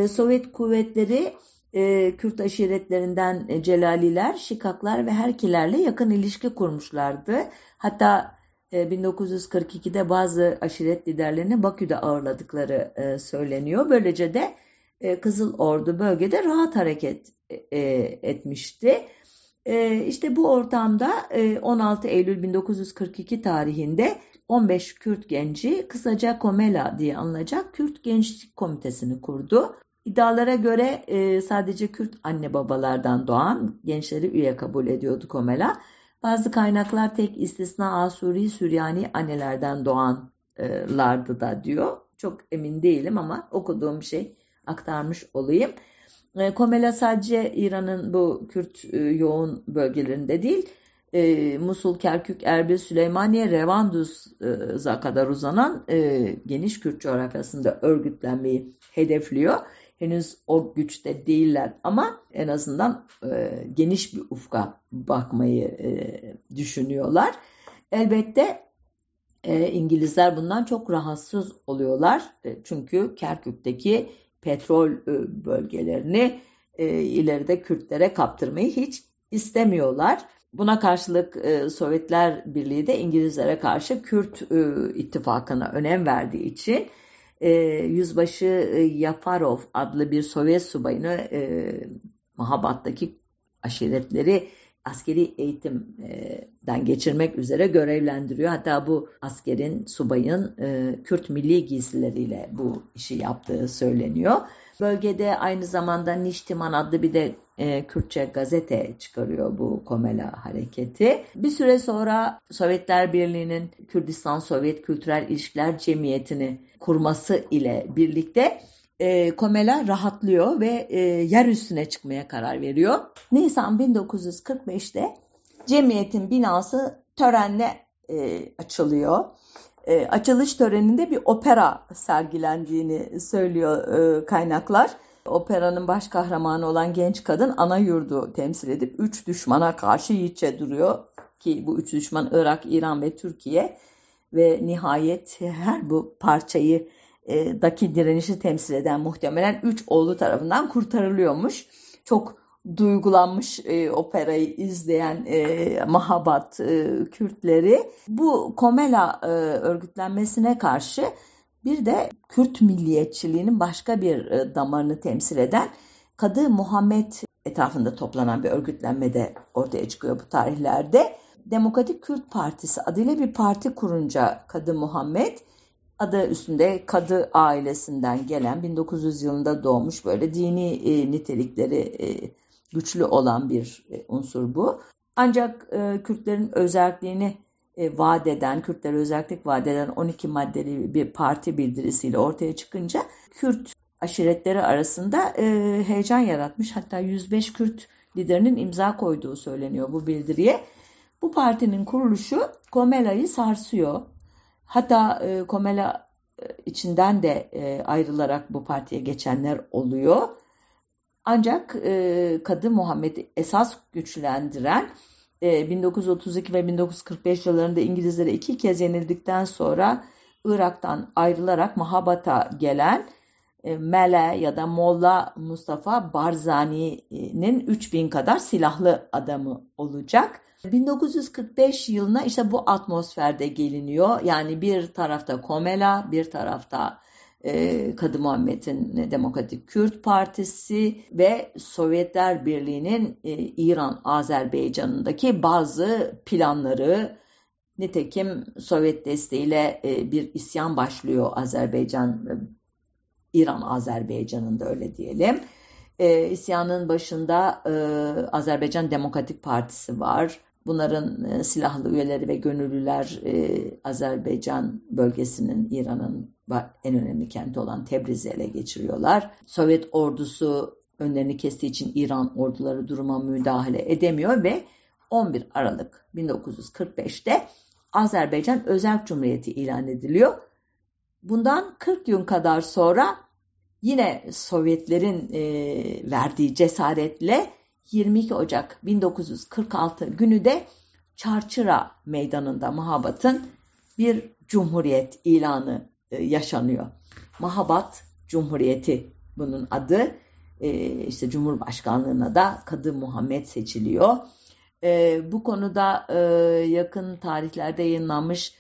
Sovyet kuvvetleri e, Kürt aşiretlerinden e, Celaliler, Şikaklar ve Herkilerle yakın ilişki kurmuşlardı. Hatta e, 1942'de bazı aşiret liderlerini Bakü'de ağırladıkları e, söyleniyor. Böylece de e, Kızıl Ordu bölgede rahat hareket e, etmişti. E, işte bu ortamda e, 16 Eylül 1942 tarihinde 15 Kürt genci kısaca Komela diye anılacak Kürt Gençlik Komitesi'ni kurdu. İddialara göre e, sadece Kürt anne babalardan doğan gençleri üye kabul ediyordu Komela. Bazı kaynaklar tek istisna Asuri Süryani annelerden doğanlardı da diyor. Çok emin değilim ama okuduğum şey aktarmış olayım. E, Komela sadece İran'ın bu Kürt e, yoğun bölgelerinde değil, e, Musul, Kerkük, Erbil, Süleymaniye, Revanduz'a kadar uzanan e, geniş Kürt coğrafyasında örgütlenmeyi hedefliyor. Henüz o güçte değiller ama en azından e, geniş bir ufka bakmayı e, düşünüyorlar. Elbette e, İngilizler bundan çok rahatsız oluyorlar. E, çünkü Kerkük'teki petrol e, bölgelerini e, ileride Kürtlere kaptırmayı hiç istemiyorlar. Buna karşılık e, Sovyetler Birliği de İngilizlere karşı Kürt ittifakına önem verdiği için Yüzbaşı Yafarov adlı bir Sovyet subayını Mahabat'taki aşiretleri askeri eğitimden geçirmek üzere görevlendiriyor. Hatta bu askerin, subayın e, Kürt milli giysileriyle bu işi yaptığı söyleniyor. Bölgede aynı zamanda Niştiman adlı bir de e, Kürtçe gazete çıkarıyor bu Komela hareketi. Bir süre sonra Sovyetler Birliği'nin Kürdistan Sovyet Kültürel İlişkiler Cemiyeti'ni kurması ile birlikte e, Komela rahatlıyor ve e, yer üstüne çıkmaya karar veriyor. Nisan 1945'te cemiyetin binası törenle e, açılıyor. E, açılış töreninde bir opera sergilendiğini söylüyor e, kaynaklar. Operanın baş kahramanı olan genç kadın ana yurdu temsil edip üç düşmana karşı yiğitçe duruyor. Ki bu üç düşman Irak, İran ve Türkiye. Ve nihayet her bu parçayı daki direnişi temsil eden muhtemelen üç oğlu tarafından kurtarılıyormuş. Çok duygulanmış e, operayı izleyen e, Mahabat e, Kürtleri bu Komela e, örgütlenmesine karşı bir de Kürt milliyetçiliğinin başka bir e, damarını temsil eden Kadı Muhammed etrafında toplanan bir örgütlenme de ortaya çıkıyor bu tarihlerde. Demokratik Kürt Partisi adıyla bir parti kurunca Kadı Muhammed adı üstünde Kadı ailesinden gelen 1900 yılında doğmuş böyle dini e, nitelikleri e, güçlü olan bir unsur bu. Ancak e, Kürtlerin özelliğini e, vaat eden, Kürtlere özellik vaat eden 12 maddeli bir parti bildirisiyle ortaya çıkınca Kürt aşiretleri arasında e, heyecan yaratmış. Hatta 105 Kürt liderinin imza koyduğu söyleniyor bu bildiriye. Bu partinin kuruluşu Komela'yı sarsıyor. Hatta e, Komela e, içinden de e, ayrılarak bu partiye geçenler oluyor. Ancak e, Kadı Muhammed'i esas güçlendiren 1932 ve 1945 yıllarında İngilizlere iki kez yenildikten sonra Irak'tan ayrılarak Mahabat'a gelen e, Mele ya da Molla Mustafa Barzani'nin 3000 kadar silahlı adamı olacak. 1945 yılına işte bu atmosferde geliniyor. Yani bir tarafta Komela, bir tarafta e, Kadı Muhammed'in Demokratik Kürt Partisi ve Sovyetler Birliği'nin e, İran-Azerbaycan'ındaki bazı planları nitekim Sovyet desteğiyle e, bir isyan başlıyor Azerbaycan, İran-Azerbaycan'ın da öyle diyelim. E, isyanın başında e, Azerbaycan Demokratik Partisi var. Bunların e, silahlı üyeleri ve gönüllüler e, Azerbaycan bölgesinin İran'ın en önemli kenti olan Tebriz'i ele geçiriyorlar. Sovyet ordusu önlerini kestiği için İran orduları duruma müdahale edemiyor ve 11 Aralık 1945'te Azerbaycan Özel Cumhuriyeti ilan ediliyor. Bundan 40 gün kadar sonra yine Sovyetlerin e, verdiği cesaretle 22 Ocak 1946 günü de Çarçıra Meydanı'nda Mahabat'ın bir cumhuriyet ilanı e, yaşanıyor. Mahabat Cumhuriyeti bunun adı. E, işte Cumhurbaşkanlığına da Kadı Muhammed seçiliyor. E, bu konuda yakın tarihlerde yayınlanmış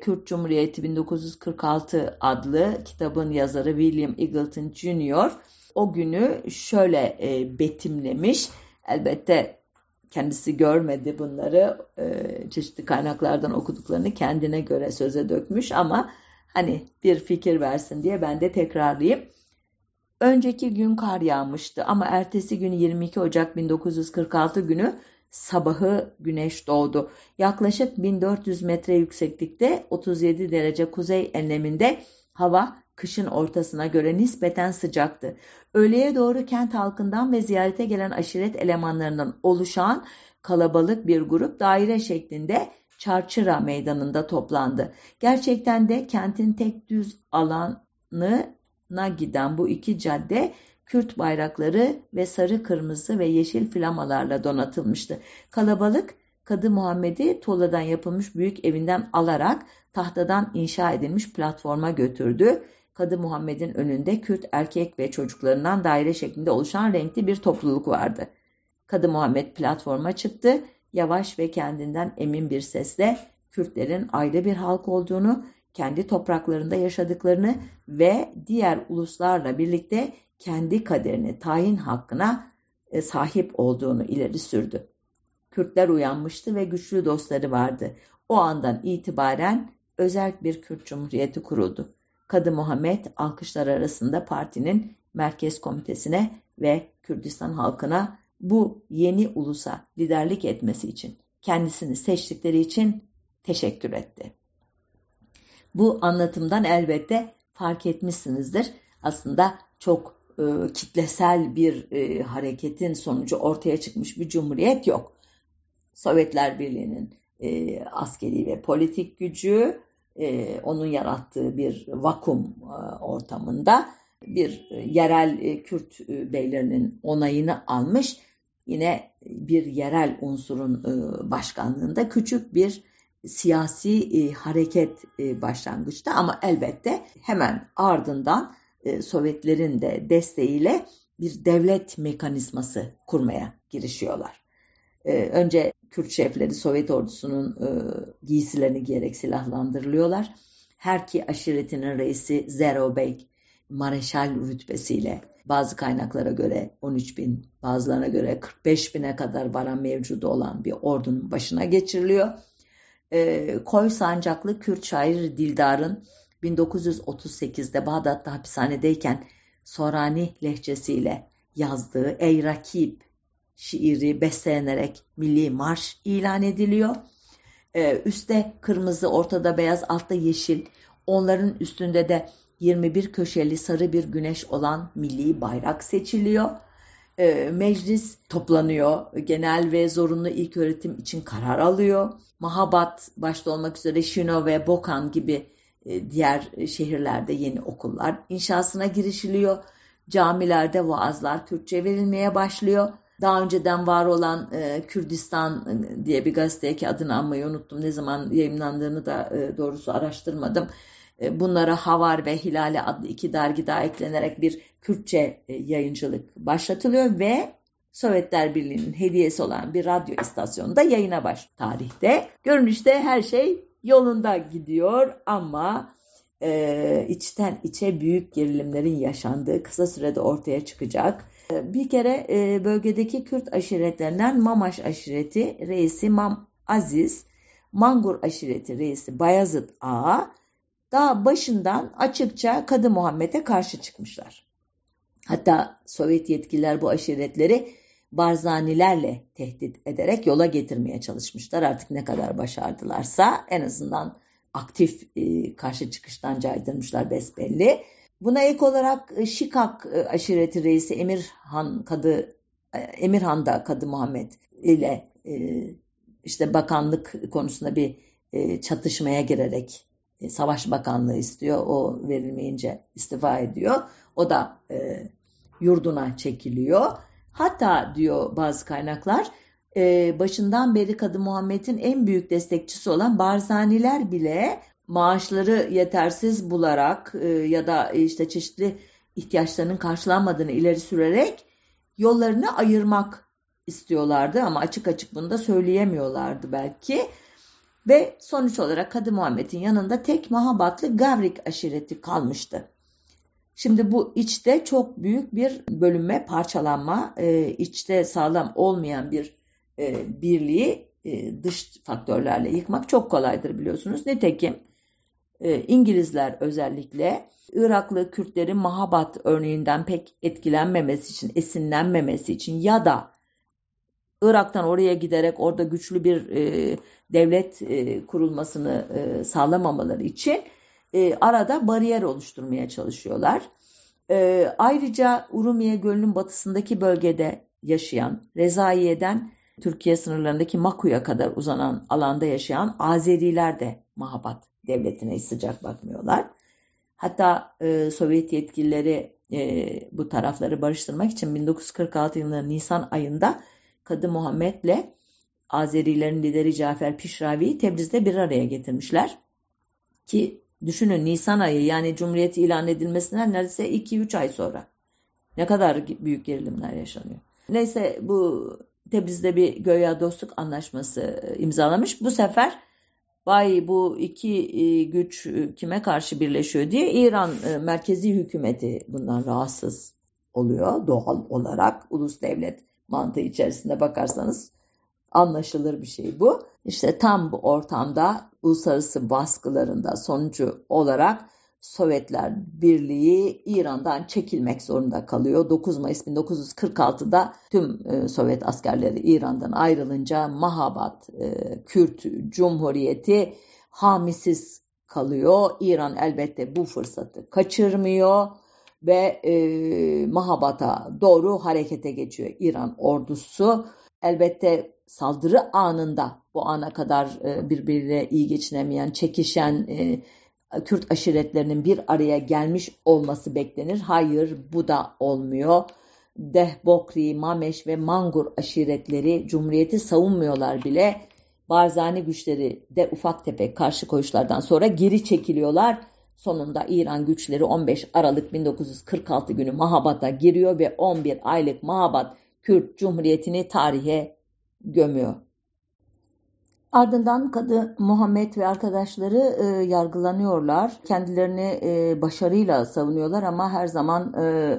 Kürt Cumhuriyeti 1946 adlı kitabın yazarı William Eagleton Jr. o günü şöyle betimlemiş. Elbette kendisi görmedi bunları. Çeşitli kaynaklardan okuduklarını kendine göre söze dökmüş ama Hani bir fikir versin diye ben de tekrarlayayım. Önceki gün kar yağmıştı ama ertesi gün 22 Ocak 1946 günü sabahı güneş doğdu. Yaklaşık 1400 metre yükseklikte 37 derece kuzey enleminde hava kışın ortasına göre nispeten sıcaktı. Öğleye doğru kent halkından ve ziyarete gelen aşiret elemanlarından oluşan kalabalık bir grup daire şeklinde Çarçıra meydanında toplandı. Gerçekten de kentin tek düz alanına giden bu iki cadde Kürt bayrakları ve sarı kırmızı ve yeşil flamalarla donatılmıştı. Kalabalık Kadı Muhammed'i tuğladan yapılmış büyük evinden alarak tahtadan inşa edilmiş platforma götürdü. Kadı Muhammed'in önünde Kürt erkek ve çocuklarından daire şeklinde oluşan renkli bir topluluk vardı. Kadı Muhammed platforma çıktı yavaş ve kendinden emin bir sesle Kürtlerin ayrı bir halk olduğunu, kendi topraklarında yaşadıklarını ve diğer uluslarla birlikte kendi kaderini tayin hakkına e, sahip olduğunu ileri sürdü. Kürtler uyanmıştı ve güçlü dostları vardı. O andan itibaren özel bir Kürt Cumhuriyeti kuruldu. Kadı Muhammed alkışlar arasında partinin merkez komitesine ve Kürdistan halkına bu yeni ulusa liderlik etmesi için, kendisini seçtikleri için teşekkür etti. Bu anlatımdan elbette fark etmişsinizdir. Aslında çok e, kitlesel bir e, hareketin sonucu ortaya çıkmış bir cumhuriyet yok. Sovyetler Birliği'nin e, askeri ve politik gücü, e, onun yarattığı bir vakum e, ortamında bir e, yerel e, Kürt e, beylerinin onayını almış yine bir yerel unsurun e, başkanlığında küçük bir siyasi e, hareket e, başlangıçta ama elbette hemen ardından e, Sovyetlerin de desteğiyle bir devlet mekanizması kurmaya girişiyorlar. E, önce Kürt şefleri Sovyet ordusunun e, giysilerini giyerek silahlandırılıyorlar. Her iki aşiretinin reisi Zero Bey Mareşal rütbesiyle bazı kaynaklara göre 13 bin, bazılarına göre 45 bine kadar varan mevcudu olan bir ordunun başına geçiriliyor. E, Koy sancaklı Kürt şair Dildar'ın 1938'de Bağdat'ta hapishanedeyken Sorani lehçesiyle yazdığı Ey Rakip şiiri bestelenerek milli marş ilan ediliyor. Ee, üstte kırmızı, ortada beyaz, altta yeşil. Onların üstünde de 21 köşeli sarı bir güneş olan milli bayrak seçiliyor. Ee, meclis toplanıyor. Genel ve zorunlu ilk öğretim için karar alıyor. Mahabat başta olmak üzere Şino ve Bokan gibi e, diğer şehirlerde yeni okullar inşasına girişiliyor. Camilerde vaazlar Kürtçe verilmeye başlıyor. Daha önceden var olan e, Kürdistan e, diye bir gazeteki adını anmayı unuttum. Ne zaman yayınlandığını da e, doğrusu araştırmadım. E, bunlara Havar ve Hilale adlı iki dergi daha eklenerek bir Kürtçe e, yayıncılık başlatılıyor ve Sovyetler Birliği'nin hediyesi olan bir radyo istasyonunda yayına baş tarihte. Görünüşte her şey yolunda gidiyor ama e, içten içe büyük gerilimlerin yaşandığı kısa sürede ortaya çıkacak. E, bir kere e, bölgedeki Kürt aşiretlerinden Mamaş aşireti reisi Mam Aziz, Mangur aşireti reisi Bayazıt Ağa daha başından açıkça Kadı Muhammed'e karşı çıkmışlar. Hatta Sovyet yetkililer bu aşiretleri barzanilerle tehdit ederek yola getirmeye çalışmışlar. Artık ne kadar başardılarsa en azından aktif e, karşı çıkıştan caydırmışlar besbelli. Buna ek olarak e, Şikak e, aşireti reisi Emirhan Kadı e, Emirhan da Kadı Muhammed ile işte bakanlık konusunda bir çatışmaya girerek savaş bakanlığı istiyor. O verilmeyince istifa ediyor. O da yurduna çekiliyor. Hatta diyor bazı kaynaklar başından beri Kadı Muhammed'in en büyük destekçisi olan Barzaniler bile maaşları yetersiz bularak e, ya da işte çeşitli ihtiyaçlarının karşılanmadığını ileri sürerek yollarını ayırmak istiyorlardı ama açık açık bunu da söyleyemiyorlardı belki. Ve sonuç olarak Kadı Muhammed'in yanında tek Mahabatlı Gavrik aşireti kalmıştı. Şimdi bu içte çok büyük bir bölünme, parçalanma, e, içte sağlam olmayan bir e, birliği e, dış faktörlerle yıkmak çok kolaydır biliyorsunuz. Nitekim e, İngilizler özellikle Iraklı Kürtlerin Mahabat örneğinden pek etkilenmemesi için, esinlenmemesi için ya da Irak'tan oraya giderek orada güçlü bir e, devlet e, kurulmasını e, sağlamamaları için e, arada bariyer oluşturmaya çalışıyorlar. E, ayrıca Urumiye Gölü'nün batısındaki bölgede yaşayan, Rezaiye'den Türkiye sınırlarındaki Maku'ya kadar uzanan alanda yaşayan Azeriler de Mahabat devletine hiç sıcak bakmıyorlar. Hatta e, Sovyet yetkilileri e, bu tarafları barıştırmak için 1946 yılının Nisan ayında Kadı Muhammed'le Azerilerin lideri Cafer Pişravi'yi Tebriz'de bir araya getirmişler. Ki düşünün Nisan ayı yani Cumhuriyet ilan edilmesinden neredeyse 2-3 ay sonra. Ne kadar büyük gerilimler yaşanıyor. Neyse bu Tebriz'de bir göya dostluk anlaşması e, imzalamış. Bu sefer vay bu iki e, güç e, kime karşı birleşiyor diye İran merkezi hükümeti bundan rahatsız oluyor doğal olarak. Ulus devlet mantığı içerisinde bakarsanız anlaşılır bir şey bu. İşte tam bu ortamda uluslararası baskılarında sonucu olarak Sovyetler Birliği İran'dan çekilmek zorunda kalıyor. 9 Mayıs 1946'da tüm e, Sovyet askerleri İran'dan ayrılınca Mahabat e, Kürt Cumhuriyeti hamisiz kalıyor. İran elbette bu fırsatı kaçırmıyor ve e, Mahabat'a doğru harekete geçiyor İran ordusu. Elbette saldırı anında bu ana kadar e, birbiriyle iyi geçinemeyen, çekişen e, Kürt aşiretlerinin bir araya gelmiş olması beklenir. Hayır bu da olmuyor. Dehbokri, Mameş ve Mangur aşiretleri Cumhuriyeti savunmuyorlar bile. Barzani güçleri de ufak tefek karşı koyuşlardan sonra geri çekiliyorlar. Sonunda İran güçleri 15 Aralık 1946 günü Mahabat'a giriyor ve 11 aylık Mahabat Kürt Cumhuriyeti'ni tarihe gömüyor. Ardından Kadı Muhammed ve arkadaşları e, yargılanıyorlar. Kendilerini e, başarıyla savunuyorlar ama her zaman e,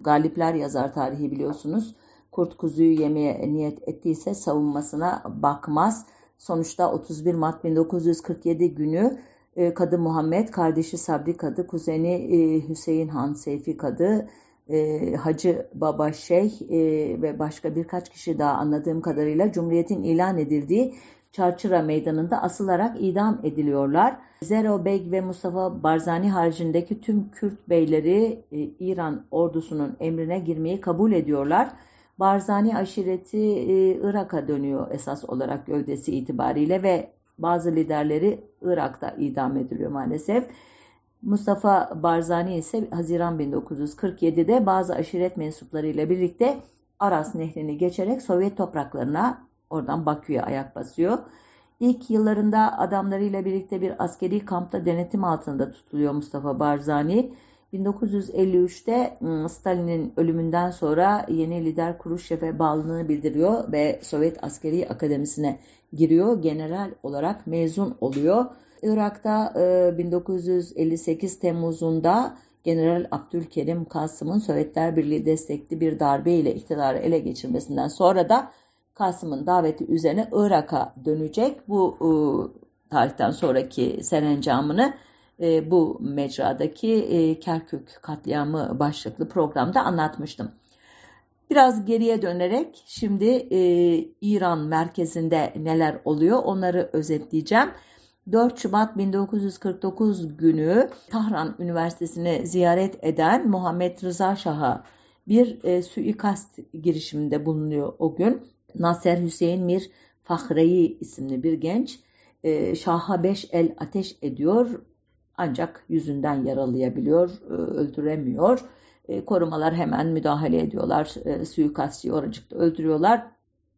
galipler yazar tarihi biliyorsunuz. Kurt kuzuyu yemeye niyet ettiyse savunmasına bakmaz. Sonuçta 31 Mart 1947 günü e, Kadı Muhammed, kardeşi Sabri Kadı, kuzeni e, Hüseyin Han Seyfi Kadı, e, Hacı Baba Şeyh e, ve başka birkaç kişi daha anladığım kadarıyla Cumhuriyet'in ilan edildiği Çarçıra Meydanı'nda asılarak idam ediliyorlar. Zero Bey ve Mustafa Barzani haricindeki tüm Kürt beyleri e, İran ordusunun emrine girmeyi kabul ediyorlar. Barzani aşireti e, Irak'a dönüyor esas olarak gövdesi itibariyle ve bazı liderleri Irak'ta idam ediliyor maalesef. Mustafa Barzani ise Haziran 1947'de bazı aşiret mensuplarıyla birlikte Aras Nehri'ni geçerek Sovyet topraklarına oradan Bakü'ye ayak basıyor. İlk yıllarında adamlarıyla birlikte bir askeri kampta denetim altında tutuluyor Mustafa Barzani. 1953'te ıı, Stalin'in ölümünden sonra yeni lider Kuruşev'e bağlılığını bildiriyor ve Sovyet Askeri Akademisi'ne giriyor. General olarak mezun oluyor. Irak'ta 1958 ıı, Temmuz'unda General Abdülkerim Kasım'ın Sovyetler Birliği destekli bir darbe ile iktidarı ele geçirmesinden sonra da Kasım'ın daveti üzerine Irak'a dönecek. Bu e, tarihten sonraki serencamını e, bu mecradaki e, Kerkük katliamı başlıklı programda anlatmıştım. Biraz geriye dönerek şimdi e, İran merkezinde neler oluyor onları özetleyeceğim. 4 Şubat 1949 günü Tahran Üniversitesi'ni ziyaret eden Muhammed Rıza Şah'a bir e, suikast girişiminde bulunuyor o gün. Nasser Hüseyin Mir Fahreyi isimli bir genç e, Şah'a beş el ateş ediyor ancak yüzünden yaralayabiliyor, e, öldüremiyor. E, korumalar hemen müdahale ediyorlar, e, suikastçıyı oracıkta öldürüyorlar.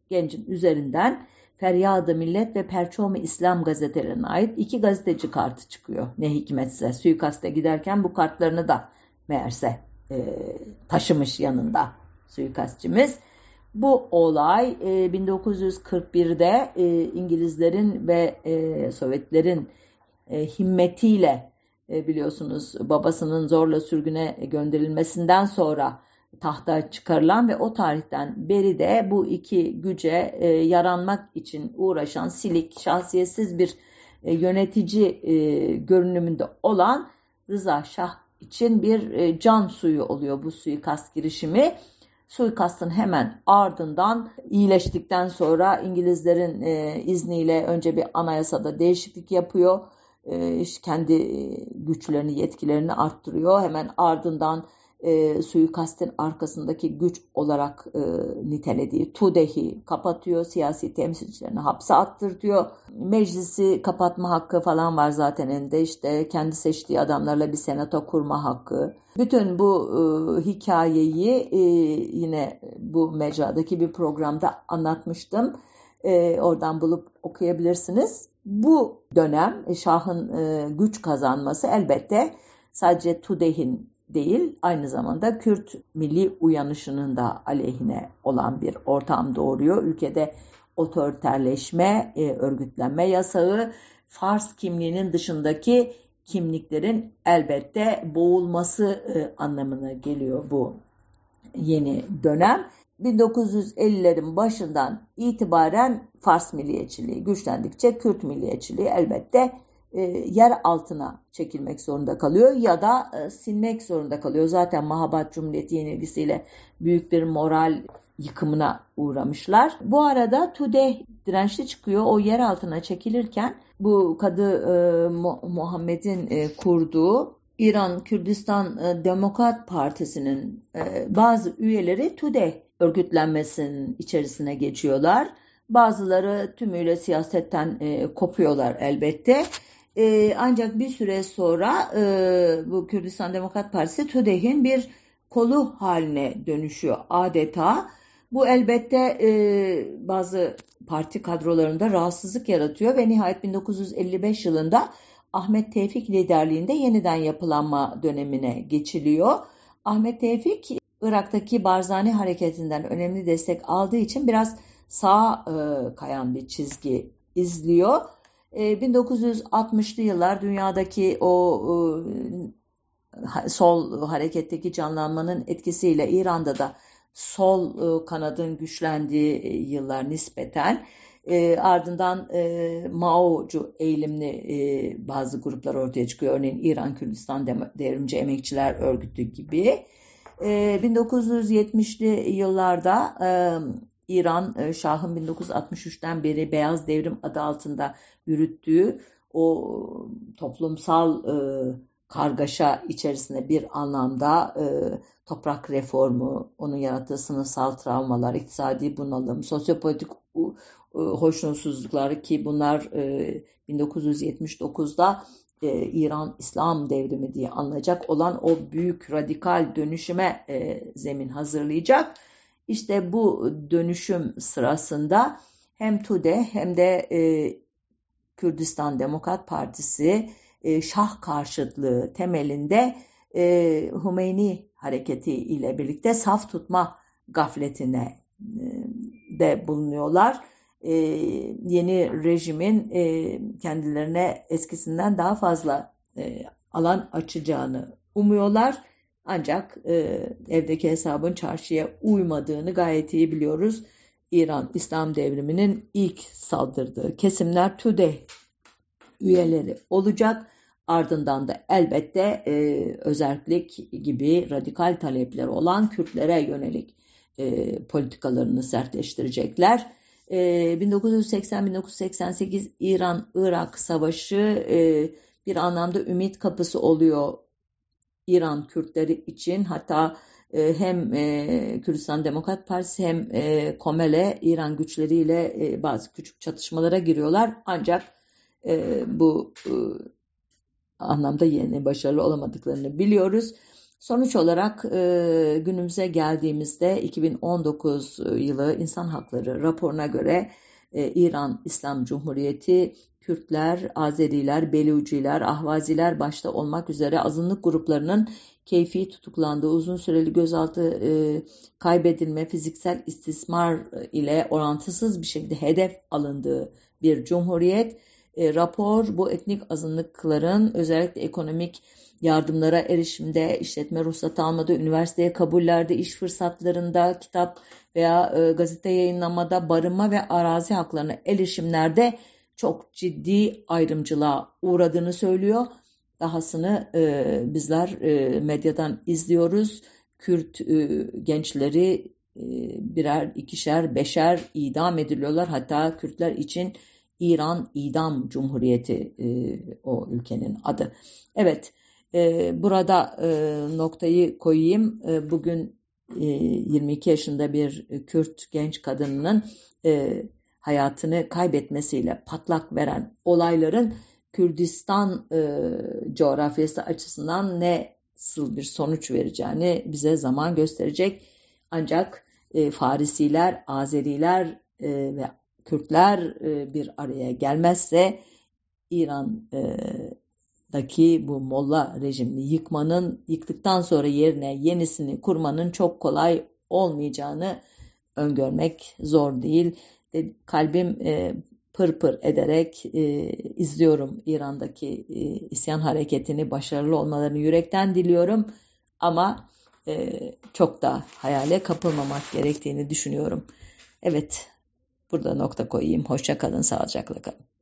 Gencin üzerinden Feryadı Millet ve Perçoğmu İslam gazetelerine ait iki gazeteci kartı çıkıyor. Ne hikmetse suikaste giderken bu kartlarını da meğerse e, taşımış yanında suikastçimiz. Bu olay e, 1941'de e, İngilizlerin ve e, Sovyetlerin e, himmetiyle e, biliyorsunuz babasının zorla sürgüne gönderilmesinden sonra tahta çıkarılan ve o tarihten beri de bu iki güce e, yaranmak için uğraşan silik, şahsiyetsiz bir e, yönetici e, görünümünde olan Rıza Şah için bir e, can suyu oluyor bu suikast girişimi. Suikastın hemen ardından iyileştikten sonra İngilizlerin e, izniyle önce bir anayasada değişiklik yapıyor. E, kendi güçlerini, yetkilerini arttırıyor. Hemen ardından e, suikastin arkasındaki güç olarak e, nitelediği TUDEH'i kapatıyor. Siyasi temsilcilerini hapse attırtıyor. Meclisi kapatma hakkı falan var zaten elinde. İşte kendi seçtiği adamlarla bir senato kurma hakkı. Bütün bu e, hikayeyi e, yine bu mecradaki bir programda anlatmıştım. E, oradan bulup okuyabilirsiniz. Bu dönem e, Şah'ın e, güç kazanması elbette sadece TUDEH'in değil aynı zamanda Kürt milli uyanışının da aleyhine olan bir ortam doğuruyor. Ülkede otoriterleşme, e, örgütlenme yasağı, Fars kimliğinin dışındaki kimliklerin elbette boğulması e, anlamına geliyor bu yeni dönem. 1950'lerin başından itibaren Fars milliyetçiliği güçlendikçe Kürt milliyetçiliği elbette e, yer altına çekilmek zorunda kalıyor ya da e, silmek zorunda kalıyor. Zaten Mahabat Cumhuriyeti yenilgisiyle büyük bir moral yıkımına uğramışlar. Bu arada Tudeh dirençli çıkıyor. O yer altına çekilirken bu Kadı e, Muhammed'in kurduğu İran Kürdistan Demokrat Partisi'nin bazı üyeleri Tudeh örgütlenmesinin içerisine geçiyorlar. Bazıları tümüyle siyasetten kopuyorlar elbette. E, ancak bir süre sonra e, bu Kürdistan Demokrat Partisi TÜDEH'in bir kolu haline dönüşüyor adeta. Bu elbette e, bazı parti kadrolarında rahatsızlık yaratıyor ve nihayet 1955 yılında Ahmet Tevfik liderliğinde yeniden yapılanma dönemine geçiliyor. Ahmet Tevfik Irak'taki Barzani hareketinden önemli destek aldığı için biraz sağa e, kayan bir çizgi izliyor. E, 1960'lı yıllar dünyadaki o e, sol hareketteki canlanmanın etkisiyle İran'da da sol e, kanadın güçlendiği e, yıllar nispeten ardından e, Mao'cu eğilimli bazı gruplar ortaya çıkıyor. Örneğin İran Kürdistan Devrimci Emekçiler Örgütü gibi. E, 1970'li yıllarda İran e, Şah'ın 1963'ten beri Beyaz Devrim adı altında yürüttüğü o toplumsal e, kargaşa içerisinde bir anlamda e, toprak reformu, onun yarattığı sınıfsal travmalar, iktisadi bunalım, sosyopolitik e, hoşnutsuzlukları ki bunlar e, 1979'da e, İran İslam devrimi diye anılacak olan o büyük radikal dönüşüme e, zemin hazırlayacak. İşte bu dönüşüm sırasında hem TUDE hem de e, Kürdistan Demokrat Partisi e, Şah karşıtlığı temelinde e, Hümeyni hareketi ile birlikte saf tutma gafletine e, de bulunuyorlar. E, yeni rejimin e, kendilerine eskisinden daha fazla e, alan açacağını umuyorlar. Ancak e, evdeki hesabın çarşıya uymadığını gayet iyi biliyoruz. İran İslam devriminin ilk saldırdığı kesimler TÜDE üyeleri olacak. Ardından da elbette e, özellik gibi radikal talepleri olan Kürtlere yönelik e, politikalarını sertleştirecekler. E, 1980-1988 İran-Irak savaşı e, bir anlamda ümit kapısı oluyor İran Kürtleri için. Hatta e, hem e, Kürdistan Demokrat Partisi hem e, Komele İran güçleriyle bazı küçük çatışmalara giriyorlar. Ancak bu anlamda yeni başarılı olamadıklarını biliyoruz. Sonuç olarak günümüze geldiğimizde 2019 yılı İnsan Hakları raporuna göre İran İslam Cumhuriyeti Kürtler, Azeriler, Beluciler, Ahvaziler başta olmak üzere azınlık gruplarının keyfi tutuklandığı, uzun süreli gözaltı e, kaybedilme, fiziksel istismar ile orantısız bir şekilde hedef alındığı bir cumhuriyet. E, rapor bu etnik azınlıkların özellikle ekonomik yardımlara erişimde, işletme ruhsatı almada, üniversiteye kabullerde, iş fırsatlarında, kitap veya e, gazete yayınlamada, barınma ve arazi haklarına erişimlerde çok ciddi ayrımcılığa uğradığını söylüyor. Dahasını e, bizler e, medyadan izliyoruz. Kürt e, gençleri e, birer, ikişer, beşer idam ediliyorlar. Hatta Kürtler için İran İdam Cumhuriyeti e, o ülkenin adı. Evet, e, burada e, noktayı koyayım. E, bugün e, 22 yaşında bir Kürt genç kadının e, hayatını kaybetmesiyle patlak veren olayların Kürdistan e, coğrafyası açısından ne nasıl bir sonuç vereceğini bize zaman gösterecek. Ancak e, Farisiler, Azeriler e, ve Kürtler e, bir araya gelmezse İran'daki bu Molla rejimini yıkmanın, yıktıktan sonra yerine yenisini kurmanın çok kolay olmayacağını öngörmek zor değil. E, kalbim e, pır pır ederek izliyorum İran'daki isyan hareketini, başarılı olmalarını yürekten diliyorum. Ama çok da hayale kapılmamak gerektiğini düşünüyorum. Evet, Burada nokta koyayım. Hoşça kalın, sağlıcakla kalın.